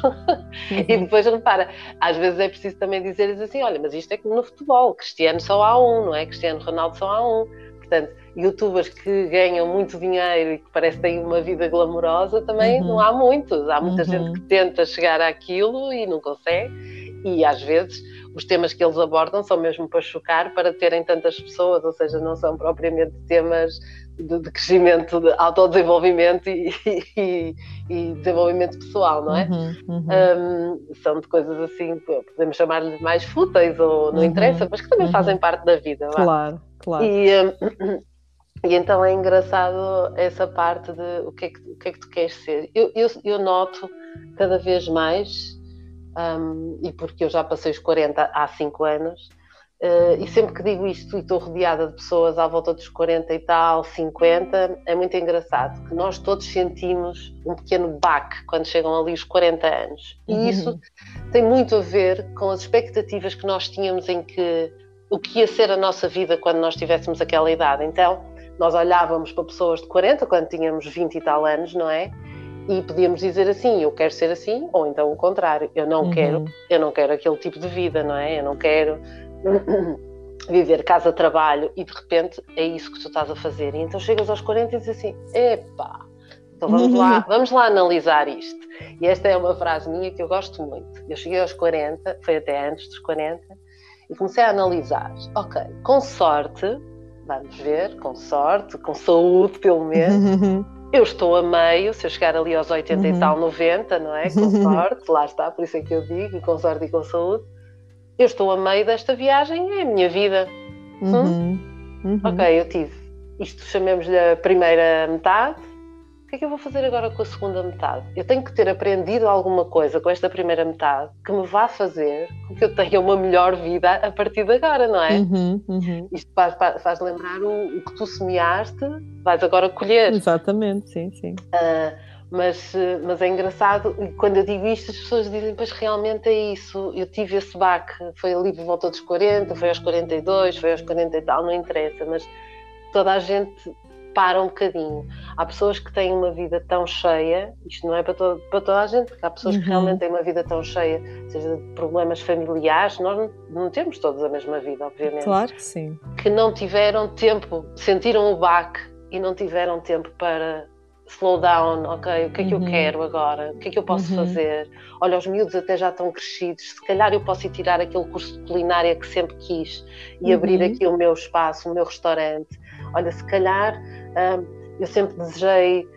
Uhum. e depois repara, às vezes é preciso também dizer-lhes assim: olha, mas isto é como no futebol, Cristiano só há um, não é? Cristiano Ronaldo só há um. Portanto, youtubers que ganham muito dinheiro e que parecem ter uma vida glamourosa, também uhum. não há muitos. Há muita uhum. gente que tenta chegar àquilo e não consegue, e às vezes os temas que eles abordam são mesmo para chocar, para terem tantas pessoas, ou seja, não são propriamente temas de, de crescimento, de autodesenvolvimento e, e, e, desenvolvimento pessoal, não é? Uhum, uhum. Um, são de coisas assim, podemos chamar-lhe mais fúteis ou não uhum, interessa, mas que também uhum. fazem parte da vida. Claro, claro. E, um, e então é engraçado essa parte de o que é que, o que, é que tu queres ser. Eu, eu, eu noto cada vez mais, um, e porque eu já passei os 40 há 5 anos, uh, e sempre que digo isto e estou rodeada de pessoas à volta dos 40 e tal, 50, é muito engraçado que nós todos sentimos um pequeno baque quando chegam ali os 40 anos. E uhum. isso tem muito a ver com as expectativas que nós tínhamos em que o que ia ser a nossa vida quando nós tivéssemos aquela idade. Então, nós olhávamos para pessoas de 40 quando tínhamos 20 e tal anos, não é? E podíamos dizer assim, eu quero ser assim, ou então o contrário, eu não uhum. quero, eu não quero aquele tipo de vida, não é? Eu não quero viver casa-trabalho e de repente é isso que tu estás a fazer. E então chegas aos 40 e dizes assim, epá, então vamos lá, vamos lá analisar isto. E esta é uma frase minha que eu gosto muito. Eu cheguei aos 40, foi até antes dos 40, e comecei a analisar. Ok, com sorte, vamos ver, com sorte, com saúde pelo menos, eu estou a meio, se eu chegar ali aos 80 uhum. e tal, 90, não é? Com sorte, lá está, por isso é que eu digo, com sorte e com saúde, eu estou a meio desta viagem, é a minha vida. Hum? Uhum. Uhum. Ok, eu tive isto chamemos-lhe a primeira metade, o que é que eu vou fazer agora com a segunda metade? Eu tenho que ter aprendido alguma coisa com esta primeira metade que me vá fazer com que eu tenha uma melhor vida a partir de agora, não é? Uhum, uhum. Isto faz, faz lembrar o, o, que tu semeaste, vais agora colher. Exatamente, sim, sim. Uh, mas, mas é engraçado, e quando eu digo isto, as pessoas dizem, pois realmente é isso, eu tive esse baque, foi ali por volta dos 40, foi aos 42, foi aos 40 e tal, não interessa, mas toda a gente para um bocadinho. Há pessoas que têm uma vida tão cheia, isto não é para, todo, para toda a gente, porque há pessoas uhum. que realmente têm uma vida tão cheia, seja de problemas familiares, nós não, não, temos todos a mesma vida, obviamente. Claro que sim. Que não tiveram tempo, sentiram o baque e não tiveram tempo para slow down, ok, o que é que uhum. eu quero agora, o que é que eu posso uhum. fazer, olha, os miúdos até já estão crescidos, se calhar eu posso ir tirar aquele curso de culinária que sempre quis e uhum. abrir aqui o meu espaço, o meu restaurante, olha, se calhar eu sempre desejei,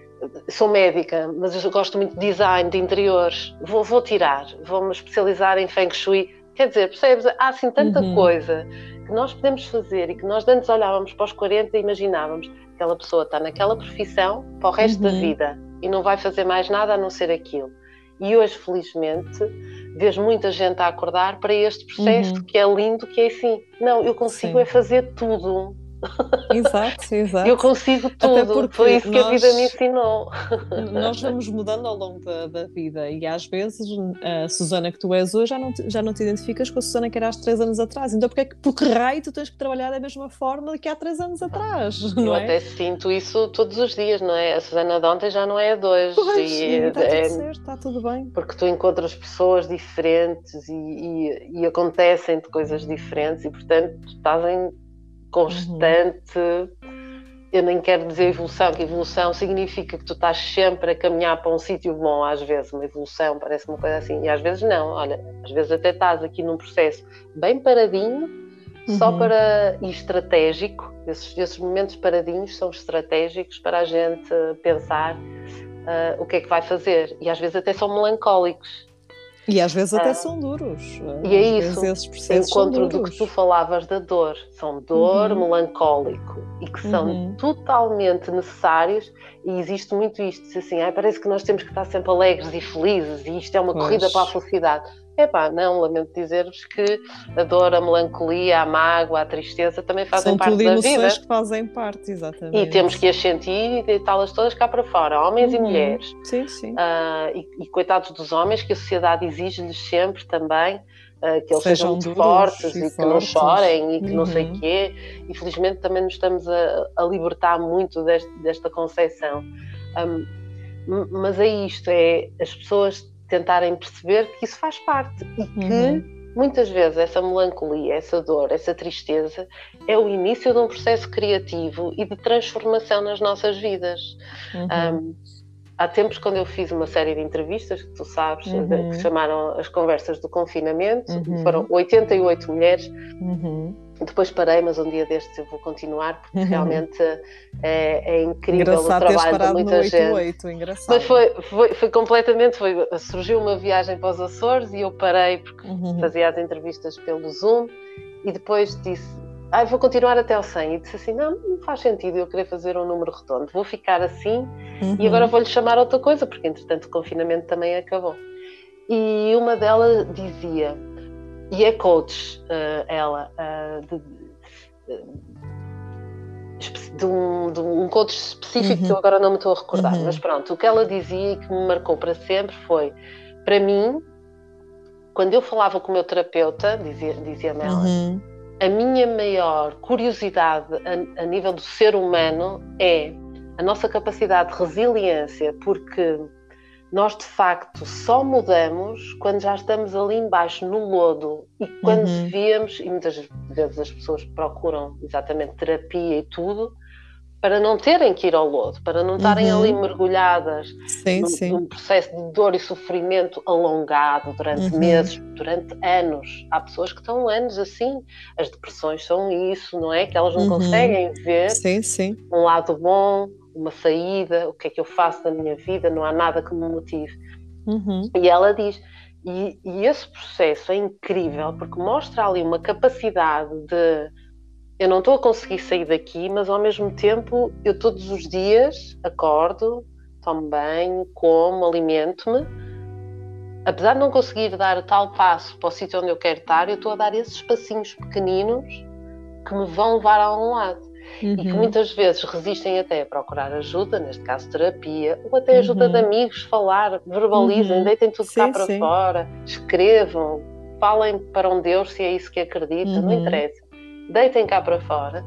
sou médica, mas eu gosto muito de design, de interiores, vou, vou tirar, vou-me especializar em Feng Shui. Quer dizer, percebes? Há assim tanta uhum. coisa que nós podemos fazer e que nós antes olhávamos para os 40 e imaginávamos aquela pessoa está naquela profissão para o resto uhum. da vida e não vai fazer mais nada a não ser aquilo. E hoje, felizmente, vejo muita gente a acordar para este processo uhum. que é lindo, que é assim, não, eu consigo Sim. é fazer tudo, Exato, exato. Eu consigo tudo, foi isso nós, que a vida me ensinou. Nós vamos mudando ao longo da, da, vida e às vezes a Susana que tu és hoje já não, te, já não te identificas com a Susana que era há três anos atrás. Então porque é que, por que raio tu tens que trabalhar da mesma forma que há três anos atrás? Eu é? até sinto isso todos os dias, não é? A Susana de ontem já não é a de hoje. Pois, e, está é, tudo certo, está tudo bem. Porque tu encontras pessoas diferentes e, e, e acontecem-te coisas diferentes e portanto estás em constante. Uhum. Eu nem quero dizer evolução, que evolução significa que tu estás sempre a caminhar para um sítio bom, às vezes, uma evolução parece uma coisa assim, e às vezes não. Olha, às vezes até estás aqui num processo bem paradinho, uhum. só para. e estratégico. Esses, esses momentos paradinhos são estratégicos para a gente pensar uh, o que é que vai fazer, e às vezes até são melancólicos e às vezes até ah, são duros. E é isso. Processos encontro do que tu falavas da dor. São dor, uhum. melancólico e que são uhum. totalmente necessários. E existe muito isto. Assim, ah, parece que nós temos que estar sempre alegres e felizes e isto é uma pois. corrida para a felicidade. Epá, não, lamento dizer-vos que a dor, a melancolia, a mágoa, a tristeza também fazem São parte tudo da vida. emoções que fazem parte, exatamente. E temos que as sentir e deitá-las todas cá para fora, homens uhum. e mulheres. Sim, sim. Uh, e, e, coitados dos homens, que a sociedade exige-lhes sempre também uh, que eles sejam, fortes e, e, que não chorem e que uhum. não sei o uhum. quê. Infelizmente também nos estamos a, a libertar muito deste, desta concepção. Um, mas é isto, é as pessoas tentarem perceber que isso faz parte e que uhum. muitas vezes essa melancolia, essa dor, essa tristeza é o início de um processo criativo e de transformação nas nossas vidas. Uhum. Um, há tempos, quando eu fiz uma série de entrevistas, que tu sabes, uhum. que chamaram As Conversas do Confinamento, uhum. foram 88 mulheres. Uhum. Depois parei, mas um dia destes eu vou continuar, porque uhum. realmente é, é incrível engraçado o trabalho de muita 8, gente. 8, engraçado. Mas foi, foi, foi, completamente, foi, surgiu uma viagem para os Açores e eu parei porque uhum. fazia as entrevistas pelo Zoom e depois disse, ah, vou continuar até ao 100. E disse assim, não, não faz sentido eu querer fazer um número redondo, vou ficar assim uhum. e agora vou-lhe chamar outra coisa, porque entretanto o confinamento também acabou. E uma delas dizia, e é coach, uh, ela, uh, de, de, um, de, um, coach específico uhum. que eu agora não me estou a recordar, uhum. mas pronto, o que ela dizia e que me marcou para sempre foi: para mim, quando eu falava com o meu terapeuta, dizia-me dizia ela, uhum. a minha maior curiosidade a, a nível do ser humano é a nossa capacidade de resiliência, porque nós de facto só mudamos quando já estamos ali embaixo no lodo e quando uhum. e muitas vezes as pessoas procuram exatamente terapia e tudo, para não terem que ir ao lodo, para não estarem uhum. ali mergulhadas sim, num, sim. num, processo de dor e sofrimento alongado durante uhum. meses, durante anos. Há pessoas que estão anos assim. As depressões são isso, não é? Que elas não uhum. conseguem ver sim, um lado bom, uma saída, o que é que eu faço da minha vida, não há nada que me motive. Uhum. E ela diz. E, e esse processo é incrível porque mostra ali uma capacidade de eu não estou a conseguir sair daqui, mas ao mesmo tempo eu todos os dias acordo, tomo banho, como, alimento-me. Apesar de não conseguir dar tal passo para o sítio onde eu quero estar, eu estou a dar esses passinhos pequeninos que me vão levar a um lado. Uhum. E que uhum. muitas vezes resistem até a procurar ajuda, neste caso terapia, ou até ajuda uhum. de amigos, falar, verbalizem, uhum. deitem tudo sim, cá para sim. fora, escrevam, falem para um Deus se é isso que acreditam, não uhum. interessa deitem cá para fora,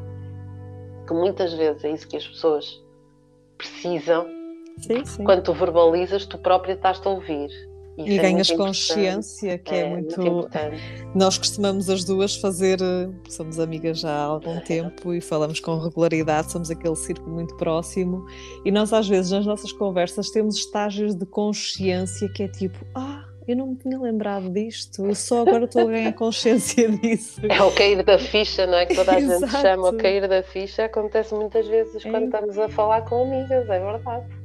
que muitas vezes é isso que as pessoas precisam. Sim, sim. Quando tu verbalizas, tu própria estás-te a ouvir. Isso e é ganhas consciência, que é, é muito. muito Nós costumamos as duas fazer, somos amigas já há algum tempo e falamos com regularidade, somos aquele círculo muito próximo. E nós, às vezes, nas nossas conversas, temos estágios de consciência que é tipo, ah, eu não me tinha lembrado disto, eu só agora estou a ganhar consciência disso. É o cair da ficha, não é? Que toda a gente chama o cair da ficha, acontece muitas vezes quando é. estamos a falar com amigas, é verdade.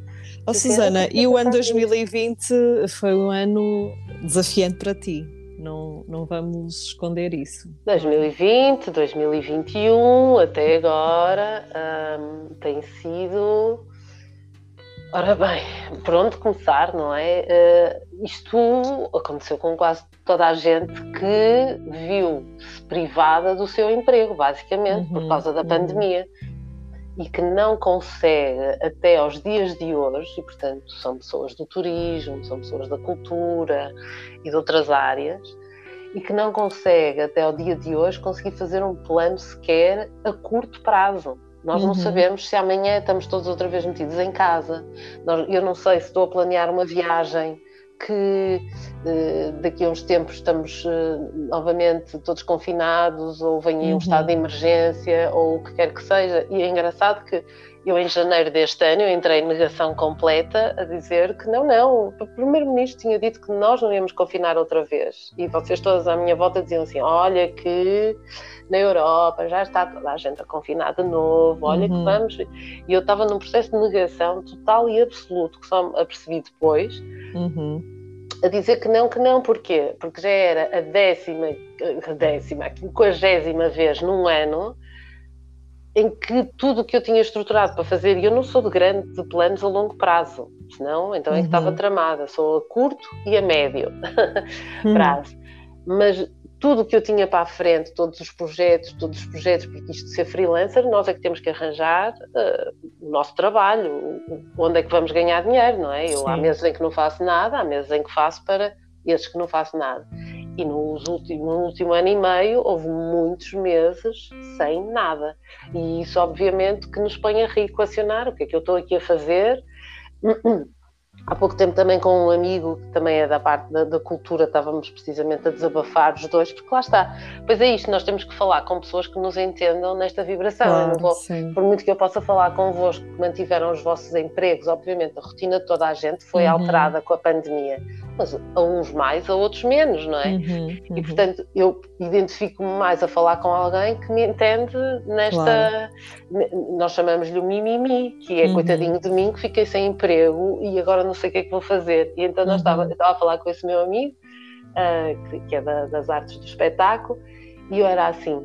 Oh, Susana, e o ano 2020 foi um ano desafiante para ti, não, não vamos esconder isso. 2020, 2021, até agora, hum, tem sido Ora bem, por onde começar, não é? Uh, isto aconteceu com quase toda a gente que viu-se privada do seu emprego, basicamente, uhum, por causa da uhum. pandemia. E que não consegue, até aos dias de hoje, e portanto são pessoas do turismo, são pessoas da cultura e de outras áreas, e que não consegue, até ao dia de hoje, conseguir fazer um plano sequer a curto prazo nós uhum. não sabemos se amanhã estamos todos outra vez metidos em casa. eu não sei se estou a planear uma viagem que eh, daqui a uns tempos estamos eh, novamente todos confinados ou vem uhum. um estado de emergência ou o que quer que seja. E é engraçado que eu, em janeiro deste ano, entrei em negação completa a dizer que não, não, o Primeiro-Ministro tinha dito que nós não íamos confinar outra vez. E vocês todas à minha volta diziam assim: olha que na Europa já está toda a gente a confinar de novo, olha uhum. que vamos. E eu estava num processo de negação total e absoluto, que só apercebi depois. Uhum. A dizer que não, que não, porquê? Porque já era a décima, a décima, a quinquagésima vez num ano em que tudo o que eu tinha estruturado para fazer, e eu não sou de grande de planos a longo prazo, senão então é que estava uhum. tramada, sou a curto e a médio uhum. prazo. Mas tudo o que eu tinha para a frente, todos os projetos, todos os projetos, porque isto de ser freelancer, nós é que temos que arranjar uh, o nosso trabalho, onde é que vamos ganhar dinheiro, não é? Eu, Sim. há meses em que não faço nada, há meses em que faço para esses que não faço nada. E nos últimos, no último ano e meio houve muitos meses sem nada. E isso, obviamente, que nos põe a reequacionar o que é que eu estou aqui a fazer. Há pouco tempo também com um amigo que também é da parte da, da, cultura, estávamos precisamente a desabafar os dois, porque lá está. Pois é isto, nós temos que falar com pessoas que nos entendam nesta vibração. Claro, vou, por muito que eu possa falar convosco que mantiveram os vossos empregos, obviamente a rotina de toda a gente foi uhum. alterada com a pandemia mas a uns mais, a outros menos, não é? Uhum, uhum. E portanto eu identifico-me mais a falar com alguém que me entende nesta. Claro. Nós chamamos-lhe o mimimi, que é uhum. coitadinho de mim que fiquei sem emprego e agora não sei o que é que vou fazer. E então nós estava, uhum. eu estava a falar com esse meu amigo, uh, que, que, é da, das artes do espetáculo, e eu era assim.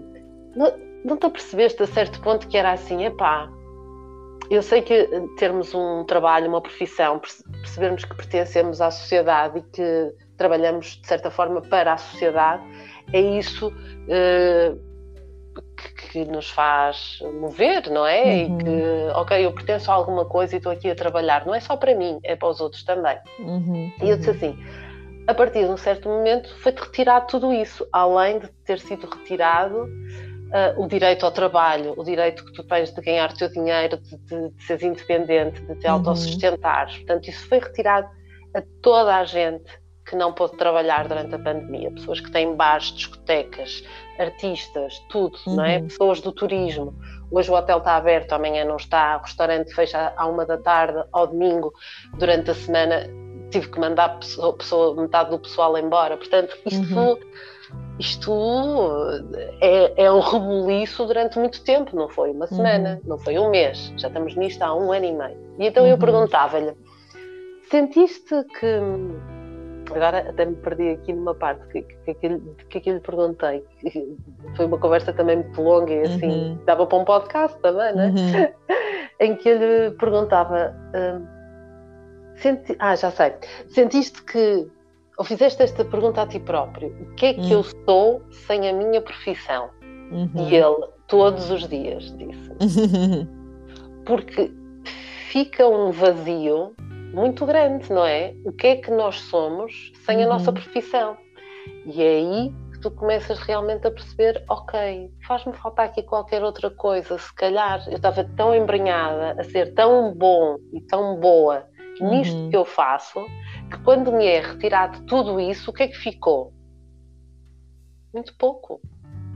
Não, não te apercebeste a certo ponto que era assim, epá, eu sei que termos um trabalho, uma profissão, percebermos que pertencemos à sociedade e que trabalhamos de certa forma para a sociedade, é isso uh, que, que, nos faz mover, não é? Uhum. E que, ok, eu pertenço a alguma coisa e estou aqui a trabalhar, não é só para mim, é para os outros também. Uhum. E eu disse assim. A partir de um certo momento foi-te retirado tudo isso, além de ter sido retirado uh, o direito ao trabalho, o direito que tu tens de ganhar o teu dinheiro, de, de, de seres independente, de te uhum. autossustentares. Portanto, isso foi retirado a toda a gente que não pôde trabalhar durante a pandemia, pessoas que têm bares, discotecas, artistas, tudo, uhum. não é? Uhum. Pessoas do turismo. Hoje o hotel está aberto, amanhã não está, o restaurante fecha à uma da tarde, ao domingo, durante a semana tive que mandar pessoa, pessoa, metade do pessoal embora. Portanto, isto, uhum. isto é, é um rebuliço durante muito tempo, não foi uma semana, uhum. não foi um mês, já estamos nisto há um ano e meio. E então eu uhum. perguntava-lhe: sentiste que. Agora até me perdi aqui numa parte que, que, que, que, lhe perguntei. Foi uma conversa também muito longa e assim, uhum. dava para um podcast também, né? em que eu lhe perguntava. Hum, Senti... Ah, já sei. Sentiste que, ou fizeste esta pergunta a ti próprio: o que é que hum. eu sou sem a minha profissão? Uhum. E ele, todos os dias, disse. Porque fica um vazio muito grande, não é? O que é que nós somos sem uhum. a nossa uhum. profissão? E é aí que tu começas realmente a perceber: ok, faz-me faltar aqui qualquer outra coisa. Se calhar eu estava tão embrenhada a ser tão bom e tão boa nisto uhum. que eu faço, que quando me é retirado tudo isso, o que é que ficou? Muito pouco.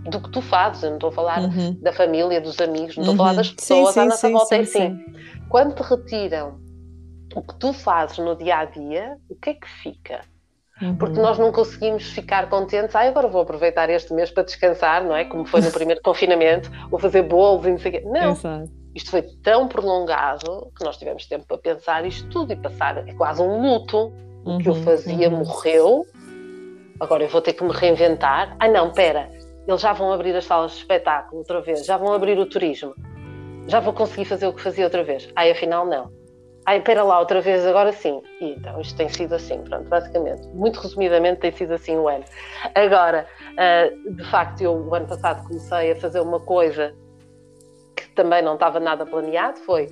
Do que tu fazes, eu não estou a falar uhum. da família, dos amigos, não estou a falar uhum. das pessoas sim, sim, à nossa sim, volta. Sim, sim. Quando te retiram o que tu fazes no dia a dia, o que é que fica? Uhum. Porque nós não conseguimos ficar contentes. Ah, agora vou aproveitar este mês para descansar, não é? Como foi no primeiro confinamento, vou fazer bolos e não sei o quê. Não. Exato. Isto foi tão prolongado que nós tivemos tempo para pensar isto tudo e passar. É quase um luto. O que eu uhum, fazia uhum. morreu. Agora eu vou ter que me reinventar. Ah, não, pera. Eles já vão abrir as salas de espetáculo outra vez. Já vão abrir o turismo. Já vou conseguir fazer o que fazia outra vez. Ah, afinal, não. Ah, espera lá, outra vez, agora sim. E, então, isto tem sido assim, pronto, basicamente. Muito resumidamente, tem sido assim o ano. Agora, uh, de facto, eu o ano passado comecei a fazer uma coisa também não estava nada planeado, foi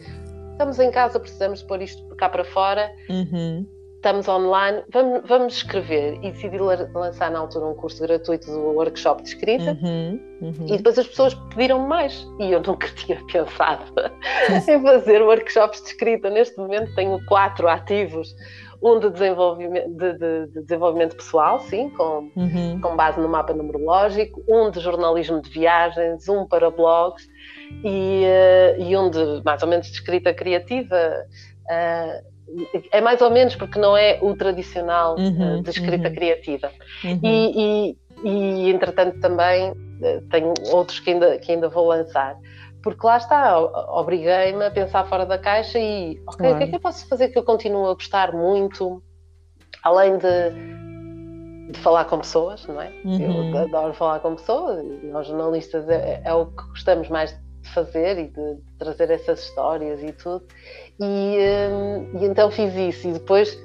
estamos em casa, precisamos pôr isto cá para fora, uhum. Estamos online, vamos, vamos escrever e decidi lançar na altura um curso gratuito do workshop de escrita uhum. Uhum. e depois as pessoas pediram mais e eu nunca tinha pensado em fazer workshops de escrita. Neste momento tenho quatro ativos um de desenvolvimento, de, de, de desenvolvimento pessoal, sim, com, uhum. com base no mapa numerológico, um de jornalismo de viagens, um para blogs e, uh, e um de mais ou menos de escrita criativa. Uh, é mais ou menos porque não é o tradicional uhum, uh, de escrita uhum. criativa. Uhum. E, e, e, entretanto, também tenho outros que ainda, que ainda vou lançar porque lá está, obriguei-me a pensar fora da caixa e, ok, claro. o que é que eu posso fazer que eu continuo a gostar muito, além de, de falar com pessoas, não é? Uhum. Eu adoro falar com pessoas e nós jornalistas é, é, o que gostamos mais de fazer e de trazer essas histórias e tudo. E, um, e então fiz isso e depois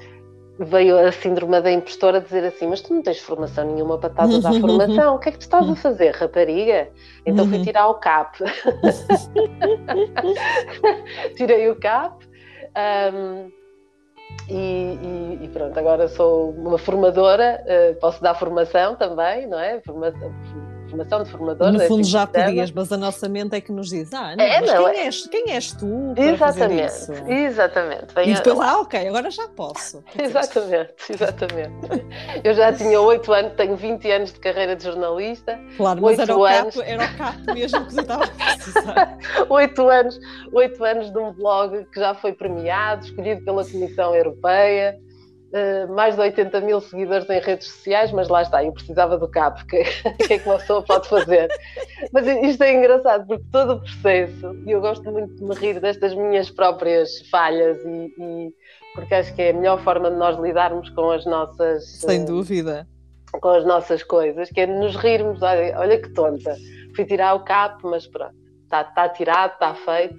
veio a síndrome da impostora dizer assim: Mas tu não tens formação nenhuma para estar a dar formação, o que é que tu estás a fazer, rapariga? Então fui tirar o CAP. Tirei o CAP. Um, e, e, e, pronto, agora sou uma formadora, uh, posso dar formação também, não é? Formação, formação de formador. No fundo já podias, mas a nossa mente é que nos diz, ah, não, é, não, quem, é... És, quem és tu exatamente? Exatamente. e depois, ah, ok, agora já posso. Exatamente, exatamente. Eu já tinha 8 anos, tenho 20 anos de carreira de jornalista. Claro, mas era o, anos... cap, era o cap mesmo que você estava a precisar. 8 anos, 8 anos de um blog que já foi premiado, escolhido pela Comissão Europeia. Uh, mais de 80 mil seguidores em redes sociais, mas lá está, eu precisava do cabo, que, que é que uma pessoa pode fazer? Mas isto é engraçado, porque todo o processo, e eu gosto muito de me rir destas minhas próprias falhas, e, e porque acho que é a melhor forma de nós lidarmos com as nossas. Sem uh, dúvida. Com as nossas coisas, que é nos rirmos, olha, olha que tonta, fui tirar o capo, mas pronto, está tá tirado, está feito,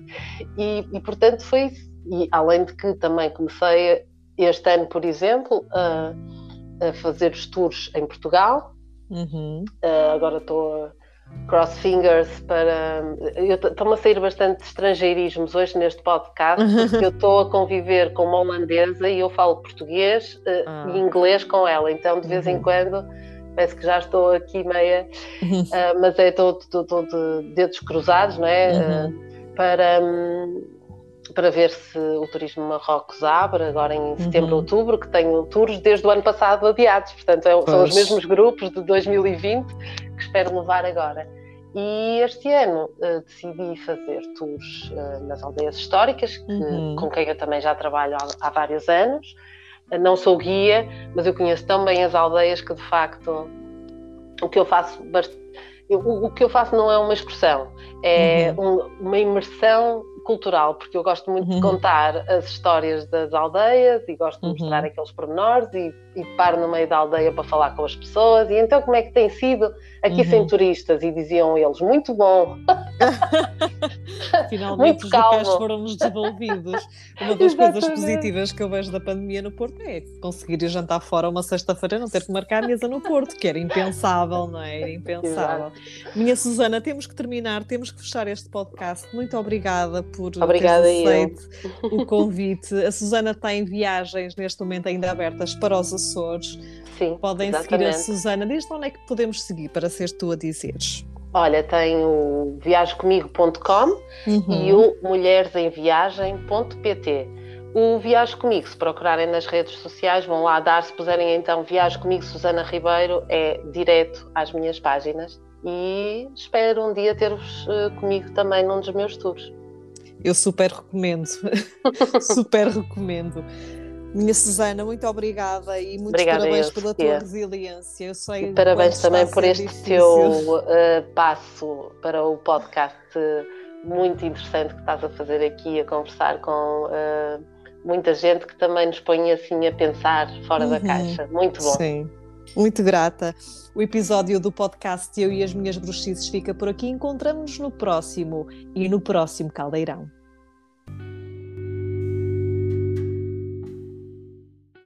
e, e portanto foi isso. E além de que também comecei este ano, por exemplo, a, a fazer os tours em Portugal. Uhum. Uh, agora estou cross fingers para. Estão-me a sair bastante estrangeirismos hoje neste podcast, porque eu estou a conviver com uma holandesa e eu falo português uh, ah. e inglês com ela, então de vez uhum. em quando parece que já estou aqui meia, uh, mas é estou, de dedos cruzados, não é? Uhum. Uh, para, um, para ver se o turismo Marrocos abre agora em setembro, uhum. outubro, que tenho tours desde o ano passado adiados, portanto é, são os mesmos grupos de 2020 que espero levar agora. E este ano uh, decidi fazer tours uh, nas aldeias históricas, que, uhum. com quem eu também já trabalho há, há vários anos. Uh, não sou guia, mas eu conheço tão bem as aldeias que de facto o que eu faço o, o, que eu faço não é uma excursão, é uhum. um, uma imersão cultural, porque eu gosto muito uhum. de contar as histórias das aldeias e gosto de uhum. mostrar aqueles pormenores e, e paro no meio da aldeia para falar com as pessoas. E então, como é que tem sido aqui sem uhum. turistas? E diziam eles: muito bom. Finalmente muito os calmo. locais foram-nos devolvidos. Uma das coisas positivas que eu vejo da pandemia no Porto é conseguir ir jantar fora uma sexta-feira não ter que marcar a mesa no Porto, que era impensável, não é? Era impensável. Exato. Minha Susana, temos que terminar, temos que fechar este podcast. Muito obrigada por Obrigada ter aceito o convite. A Susana está em viagens neste momento ainda abertas para os Açores. Sim, Podem exatamente. seguir a Susana. Desde onde é que podemos seguir para seres tu a dizeres? Olha, tem o viagecomigo.com uhum. e o mulheresemviagem.pt. O Viaje Comigo, se procurarem nas redes sociais, vão lá dar, se puserem então Viaje Comigo Susana Ribeiro, é direto às minhas páginas e espero um dia ter-vos uh, comigo também num dos meus tours. Eu super recomendo, super recomendo. Minha Susana, muito obrigada e muitos obrigada parabéns eu, pela tua resiliência. Eu sei e parabéns também por este difícil. teu uh, passo para o podcast muito interessante que estás a fazer aqui, a conversar com uh, muita gente que também nos põe assim a pensar fora uhum. da caixa. Muito bom. Sim. Muito grata. O episódio do podcast Eu e as Minhas Bruxices fica por aqui. Encontramos-nos no próximo e no próximo Caldeirão.